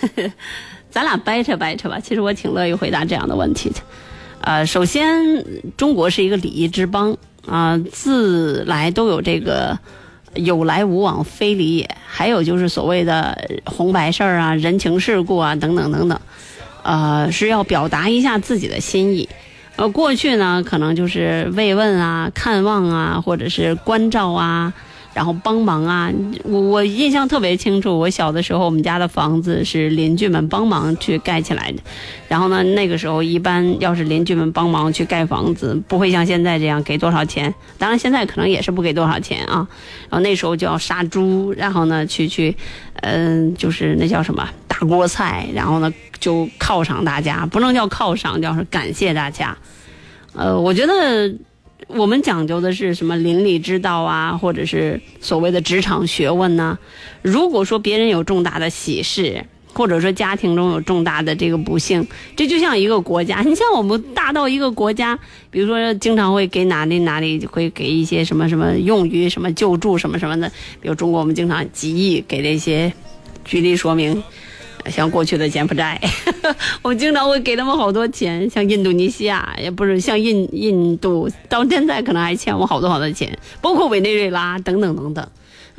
咱俩掰扯掰扯吧。其实我挺乐意回答这样的问题的。呃，首先，中国是一个礼仪之邦啊、自来都有这个有来无往非礼也，还有就是所谓的红白事儿啊、人情世故啊等等等等，呃，是要表达一下自己的心意。呃，过去呢，可能就是慰问啊、看望啊，或者是关照啊，然后帮忙啊。我我印象特别清楚，我小的时候，我们家的房子是邻居们帮忙去盖起来的。然后呢，那个时候一般要是邻居们帮忙去盖房子，不会像现在这样给多少钱。当然，现在可能也是不给多少钱啊。然后那时候就要杀猪，然后呢去去，嗯、就是那叫什么大锅菜，然后呢就犒赏大家，不能叫犒赏，叫是感谢大家。呃，我觉得我们讲究的是什么邻里之道啊，或者是所谓的职场学问呐、如果说别人有重大的喜事，或者说家庭中有重大的这个不幸，这就像一个国家。你像我们大到一个国家，比如说经常会给哪里哪里会给一些什么什么用于什么救助什么什么的，比如中国我们经常几亿给这些，举例说明。像过去的柬埔寨，我经常会给他们好多钱。像印度尼西亚，也不是像印印度，到现在可能还欠我好多好多钱，包括委内瑞拉等等等等。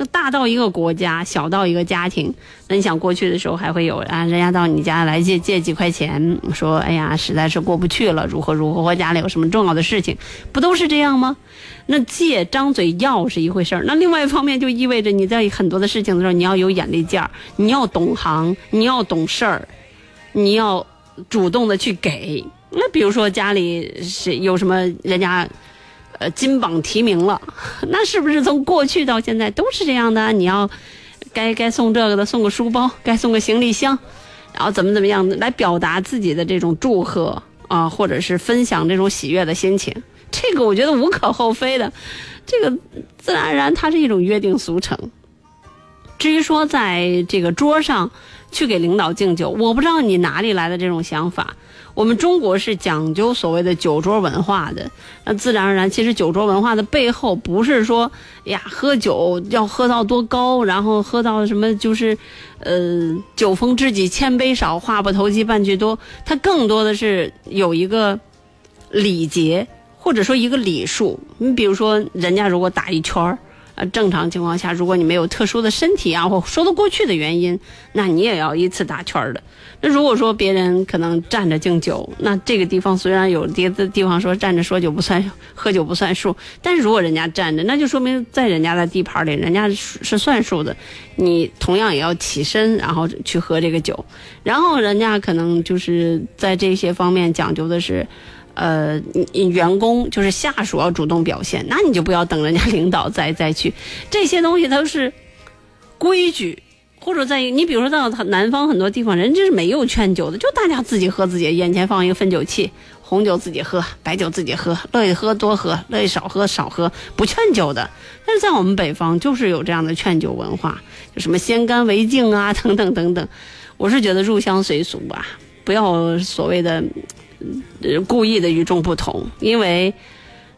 大到一个国家，小到一个家庭，那你想过去的时候还会有啊，人家到你家来借借几块钱，说哎呀，实在是过不去了，如何如何，或家里有什么重要的事情，不都是这样吗？那借张嘴要是一回事儿，那另外一方面就意味着你在很多的事情的时候，你要有眼力劲儿，你要懂行，你要懂事儿，你要主动的去给。那比如说家里是有什么人家。呃，金榜题名了，那是不是从过去到现在都是这样的？你要该该送这个的送个书包，该送个行李箱，然后怎么怎么样来表达自己的这种祝贺啊，或者是分享这种喜悦的心情，这个我觉得无可厚非的，这个自然而然它是一种约定俗成。至于说在这个桌上去给领导敬酒，我不知道你哪里来的这种想法。我们中国是讲究所谓的酒桌文化的，那自然而然，其实酒桌文化的背后不是说呀喝酒要喝到多高，然后喝到什么就是，呃，酒逢知己千杯少，话不投机半句多。它更多的是有一个礼节，或者说一个礼数。你比如说，人家如果打一圈儿。正常情况下，如果你没有特殊的身体啊或说得过去的原因，那你也要依次打圈的。那如果说别人可能站着敬酒，那这个地方虽然有别的地方说站着说酒不算，喝酒不算数，但是如果人家站着，那就说明在人家的地盘里，人家是算数的。你同样也要起身，然后去喝这个酒，然后人家可能就是在这些方面讲究的是。呃，员工就是下属要主动表现，那你就不要等人家领导再再去，这些东西都是规矩，或者在你比如说到南方很多地方，人家是没有劝酒的，就大家自己喝自己，眼前放一个分酒器，红酒自己喝，白酒自己喝，乐意喝多喝，乐意少喝少喝，不劝酒的。但是在我们北方就是有这样的劝酒文化，就什么先干为敬啊，等等等等。我是觉得入乡随俗吧，不要所谓的。呃，故意的与众不同，因为，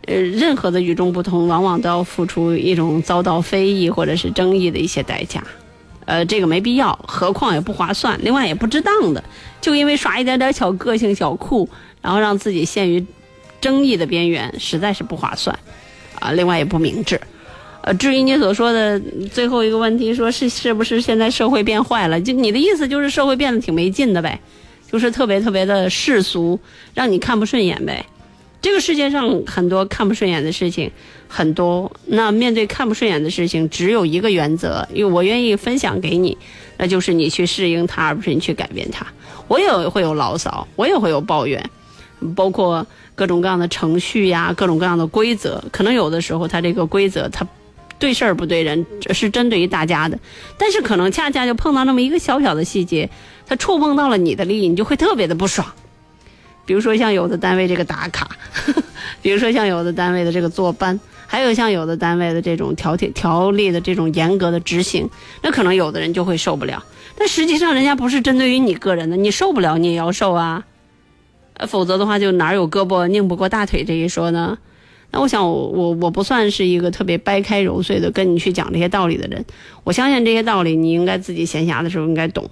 呃，任何的与众不同，往往都要付出一种遭到非议或者是争议的一些代价，呃，这个没必要，何况也不划算，另外也不值当的，就因为耍一点点小个性、小酷，然后让自己陷于争议的边缘，实在是不划算，啊，另外也不明智，呃，至于你所说的最后一个问题，说是是不是现在社会变坏了？就你的意思就是社会变得挺没劲的呗？就是特别特别的世俗，让你看不顺眼呗。这个世界上很多看不顺眼的事情很多，那面对看不顺眼的事情，只有一个原则，因为我愿意分享给你，那就是你去适应它，而不是你去改变它。我也会有牢骚，我也会有抱怨，包括各种各样的程序呀，各种各样的规则，可能有的时候它这个规则它对事儿不对人，是针对于大家的，但是可能恰恰就碰到那么一个小小的细节。它触碰到了你的利益，你就会特别的不爽。比如说像有的单位这个打卡，比如说像有的单位的这个坐班，还有像有的单位的这种条条条例的这种严格的执行，那可能有的人就会受不了。但实际上人家不是针对于你个人的，你受不了你也要受啊，呃，否则的话就哪有胳膊拧不过大腿这一说呢？那我想我我我不算是一个特别掰开揉碎的跟你去讲这些道理的人，我相信这些道理你应该自己闲暇的时候应该懂。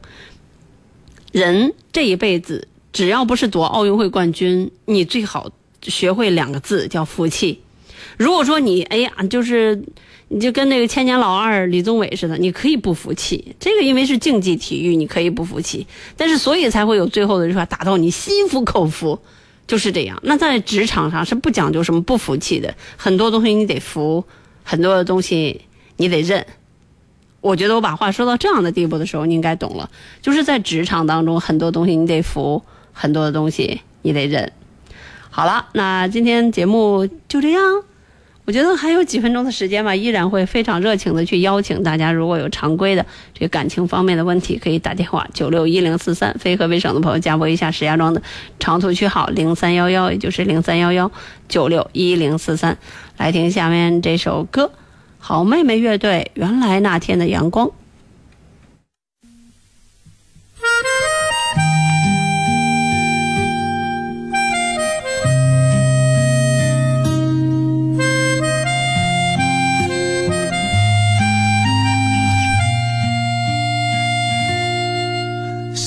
人这一辈子，只要不是夺奥运会冠军，你最好学会两个字，叫服气。如果说你哎呀，就是你就跟那个千年老二李宗伟似的，你可以不服气。这个因为是竞技体育，你可以不服气。但是所以才会有最后的句话，打到你心服口服，就是这样。那在职场上是不讲究什么不服气的，很多东西你得服，很多的东西你得认。我觉得我把话说到这样的地步的时候，你应该懂了。就是在职场当中，很多东西你得服，很多的东西你得认。好了，那今天节目就这样。我觉得还有几分钟的时间吧，依然会非常热情的去邀请大家，如果有常规的这感情方面的问题，可以打电话九六一零四三，非河北省的朋友加拨一下石家庄的长途区号零三幺幺，也就是零三幺幺九六一零四三，来听下面这首歌。好妹妹乐队，原来那天的阳光。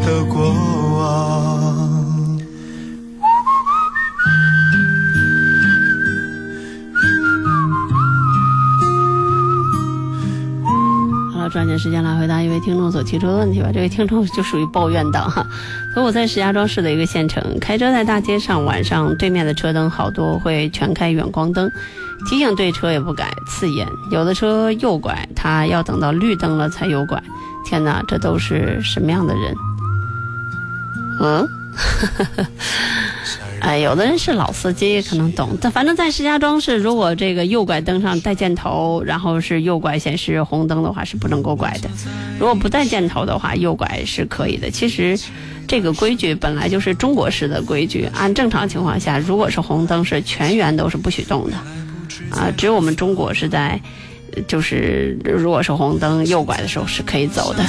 的过往。好了，抓紧时间来回答一位听众所提出的问题吧。这位听众就属于抱怨党哈。说我在石家庄市的一个县城，开车在大街上，晚上对面的车灯好多会全开远光灯，提醒对车也不改，刺眼。有的车右拐，他要等到绿灯了才右拐。天哪，这都是什么样的人？嗯。哎，有的人是老司机，可能懂。但反正在石家庄市，如果这个右拐灯上带箭头，然后是右拐显示红灯的话，是不能够拐的。如果不带箭头的话，右拐是可以的。其实，这个规矩本来就是中国式的规矩。按正常情况下，如果是红灯，是全员都是不许动的。啊，只有我们中国是在，就是如果是红灯右拐的时候是可以走的。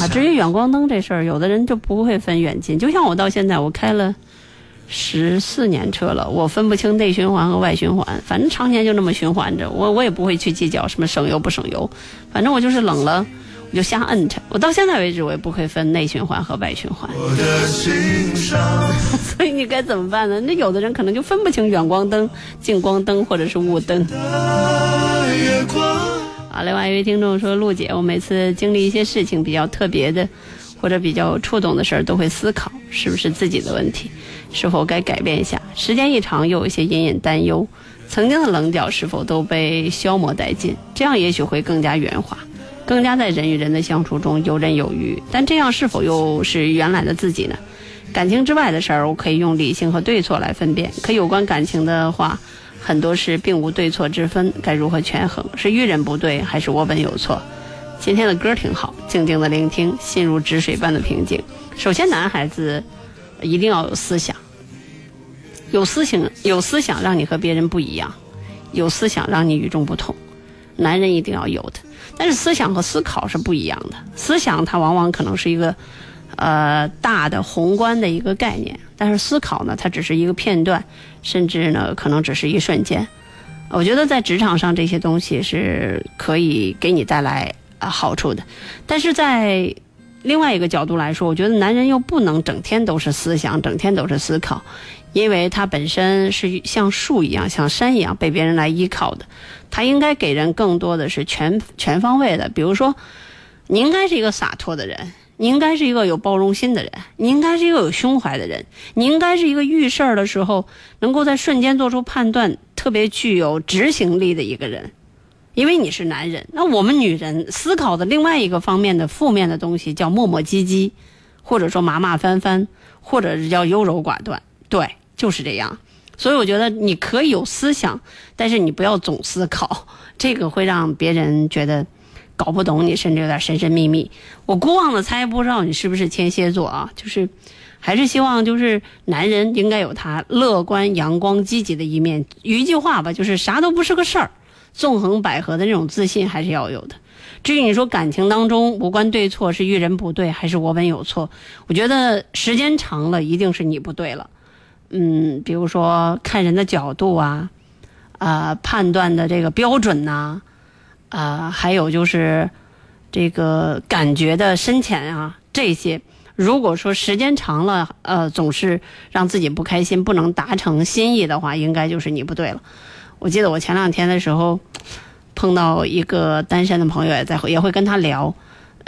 啊，至于远光灯这事儿，有的人就不会分远近。就像我到现在，我开了十四年车了，我分不清内循环和外循环，反正常年就那么循环着，我我也不会去计较什么省油不省油，反正我就是冷了，我就瞎摁它。我到现在为止，我也不会分内循环和外循环。所以你该怎么办呢？那有的人可能就分不清远光灯、近光灯或者是雾灯。啊，另外一位听众说：“陆姐，我每次经历一些事情比较特别的，或者比较触动的事儿，都会思考是不是自己的问题，是否该改变一下。时间一长，又有一些隐隐担忧，曾经的棱角是否都被消磨殆尽？这样也许会更加圆滑，更加在人与人的相处中游刃有余。但这样是否又是原来的自己呢？感情之外的事儿，我可以用理性和对错来分辨；可有关感情的话。”很多事并无对错之分，该如何权衡？是遇人不对，还是我本有错？今天的歌挺好，静静的聆听，心如止水般的平静。首先，男孩子一定要有思想，有思想，有思想让你和别人不一样，有思想让你与众不同。男人一定要有的，但是思想和思考是不一样的。思想它往往可能是一个呃大的宏观的一个概念，但是思考呢，它只是一个片段。甚至呢，可能只是一瞬间。我觉得在职场上这些东西是可以给你带来啊好处的，但是在另外一个角度来说，我觉得男人又不能整天都是思想，整天都是思考，因为他本身是像树一样，像山一样被别人来依靠的。他应该给人更多的是全全方位的，比如说，你应该是一个洒脱的人。你应该是一个有包容心的人，你应该是一个有胸怀的人，你应该是一个遇事儿的时候能够在瞬间做出判断、特别具有执行力的一个人，因为你是男人。那我们女人思考的另外一个方面的负面的东西叫磨磨唧唧，或者说马马翻翻，或者是叫优柔寡断。对，就是这样。所以我觉得你可以有思想，但是你不要总思考，这个会让别人觉得。搞不懂你，甚至有点神神秘秘。我孤妄的猜，不知道你是不是天蝎座啊？就是，还是希望就是男人应该有他乐观、阳光、积极的一面。一句话吧，就是啥都不是个事儿，纵横捭阖的那种自信还是要有的。至于你说感情当中无关对错，是遇人不对还是我本有错？我觉得时间长了，一定是你不对了。嗯，比如说看人的角度啊，啊，判断的这个标准呐。还有就是这个感觉的深浅啊，这些如果说时间长了，呃，总是让自己不开心，不能达成心意的话，应该就是你不对了。我记得我前两天的时候碰到一个单身的朋友，也在也会跟他聊，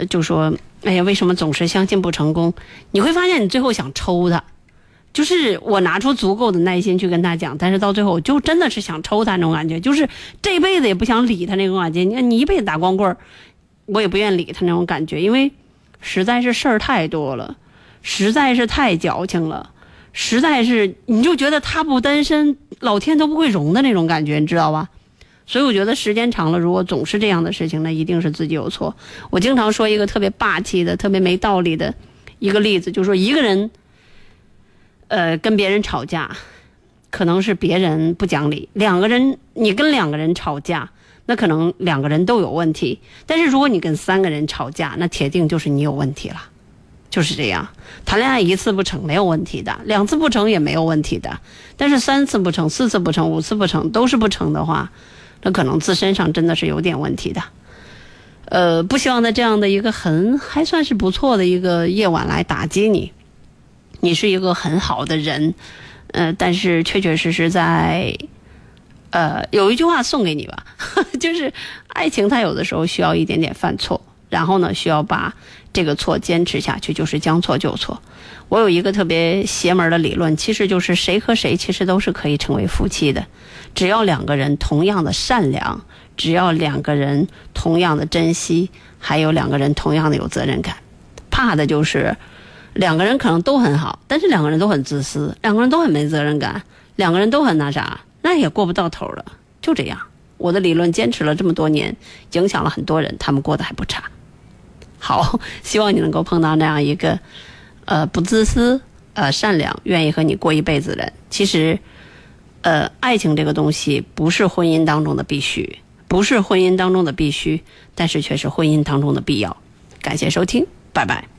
就说哎呀，为什么总是相亲不成功？你会发现你最后想抽他，就是我拿出足够的耐心去跟他讲，但是到最后就真的是想抽他那种感觉，就是这辈子也不想理他那种感觉。你看你一辈子打光棍，我也不愿理他那种感觉，因为实在是事儿太多了，实在是太矫情了，实在是你就觉得他不单身，老天都不会容的那种感觉，你知道吧？所以我觉得时间长了，如果总是这样的事情，那一定是自己有错。我经常说一个特别霸气的、特别没道理的一个例子，就是说一个人，呃，跟别人吵架，可能是别人不讲理；两个人，你跟两个人吵架，那可能两个人都有问题。但是如果你跟三个人吵架，那铁定就是你有问题了。就是这样，谈恋爱一次不成没有问题的，两次不成也没有问题的，但是三次不成、四次不成、五次不成都是不成的话，那可能自身上真的是有点问题的。呃，不希望在这样的一个很还算是不错的一个夜晚来打击你。你是一个很好的人，呃，但是确确实实在，呃，有一句话送给你吧，就是爱情它有的时候需要一点点犯错，然后呢，需要把这个错坚持下去，就是将错就错。我有一个特别邪门的理论，其实就是谁和谁其实都是可以成为夫妻的，只要两个人同样的善良，只要两个人同样的珍惜，还有两个人同样的有责任感。怕的就是两个人可能都很好，但是两个人都很自私，两个人都很没责任感，两个人都很那啥，那也过不到头了。就这样，我的理论坚持了这么多年，影响了很多人，他们过得还不差。好，希望你能够碰到那样一个，呃，不自私、呃，善良、愿意和你过一辈子的人。其实，呃，爱情这个东西不是婚姻当中的必须，不是婚姻当中的必须，但是却是婚姻当中的必要。感谢收听，拜拜。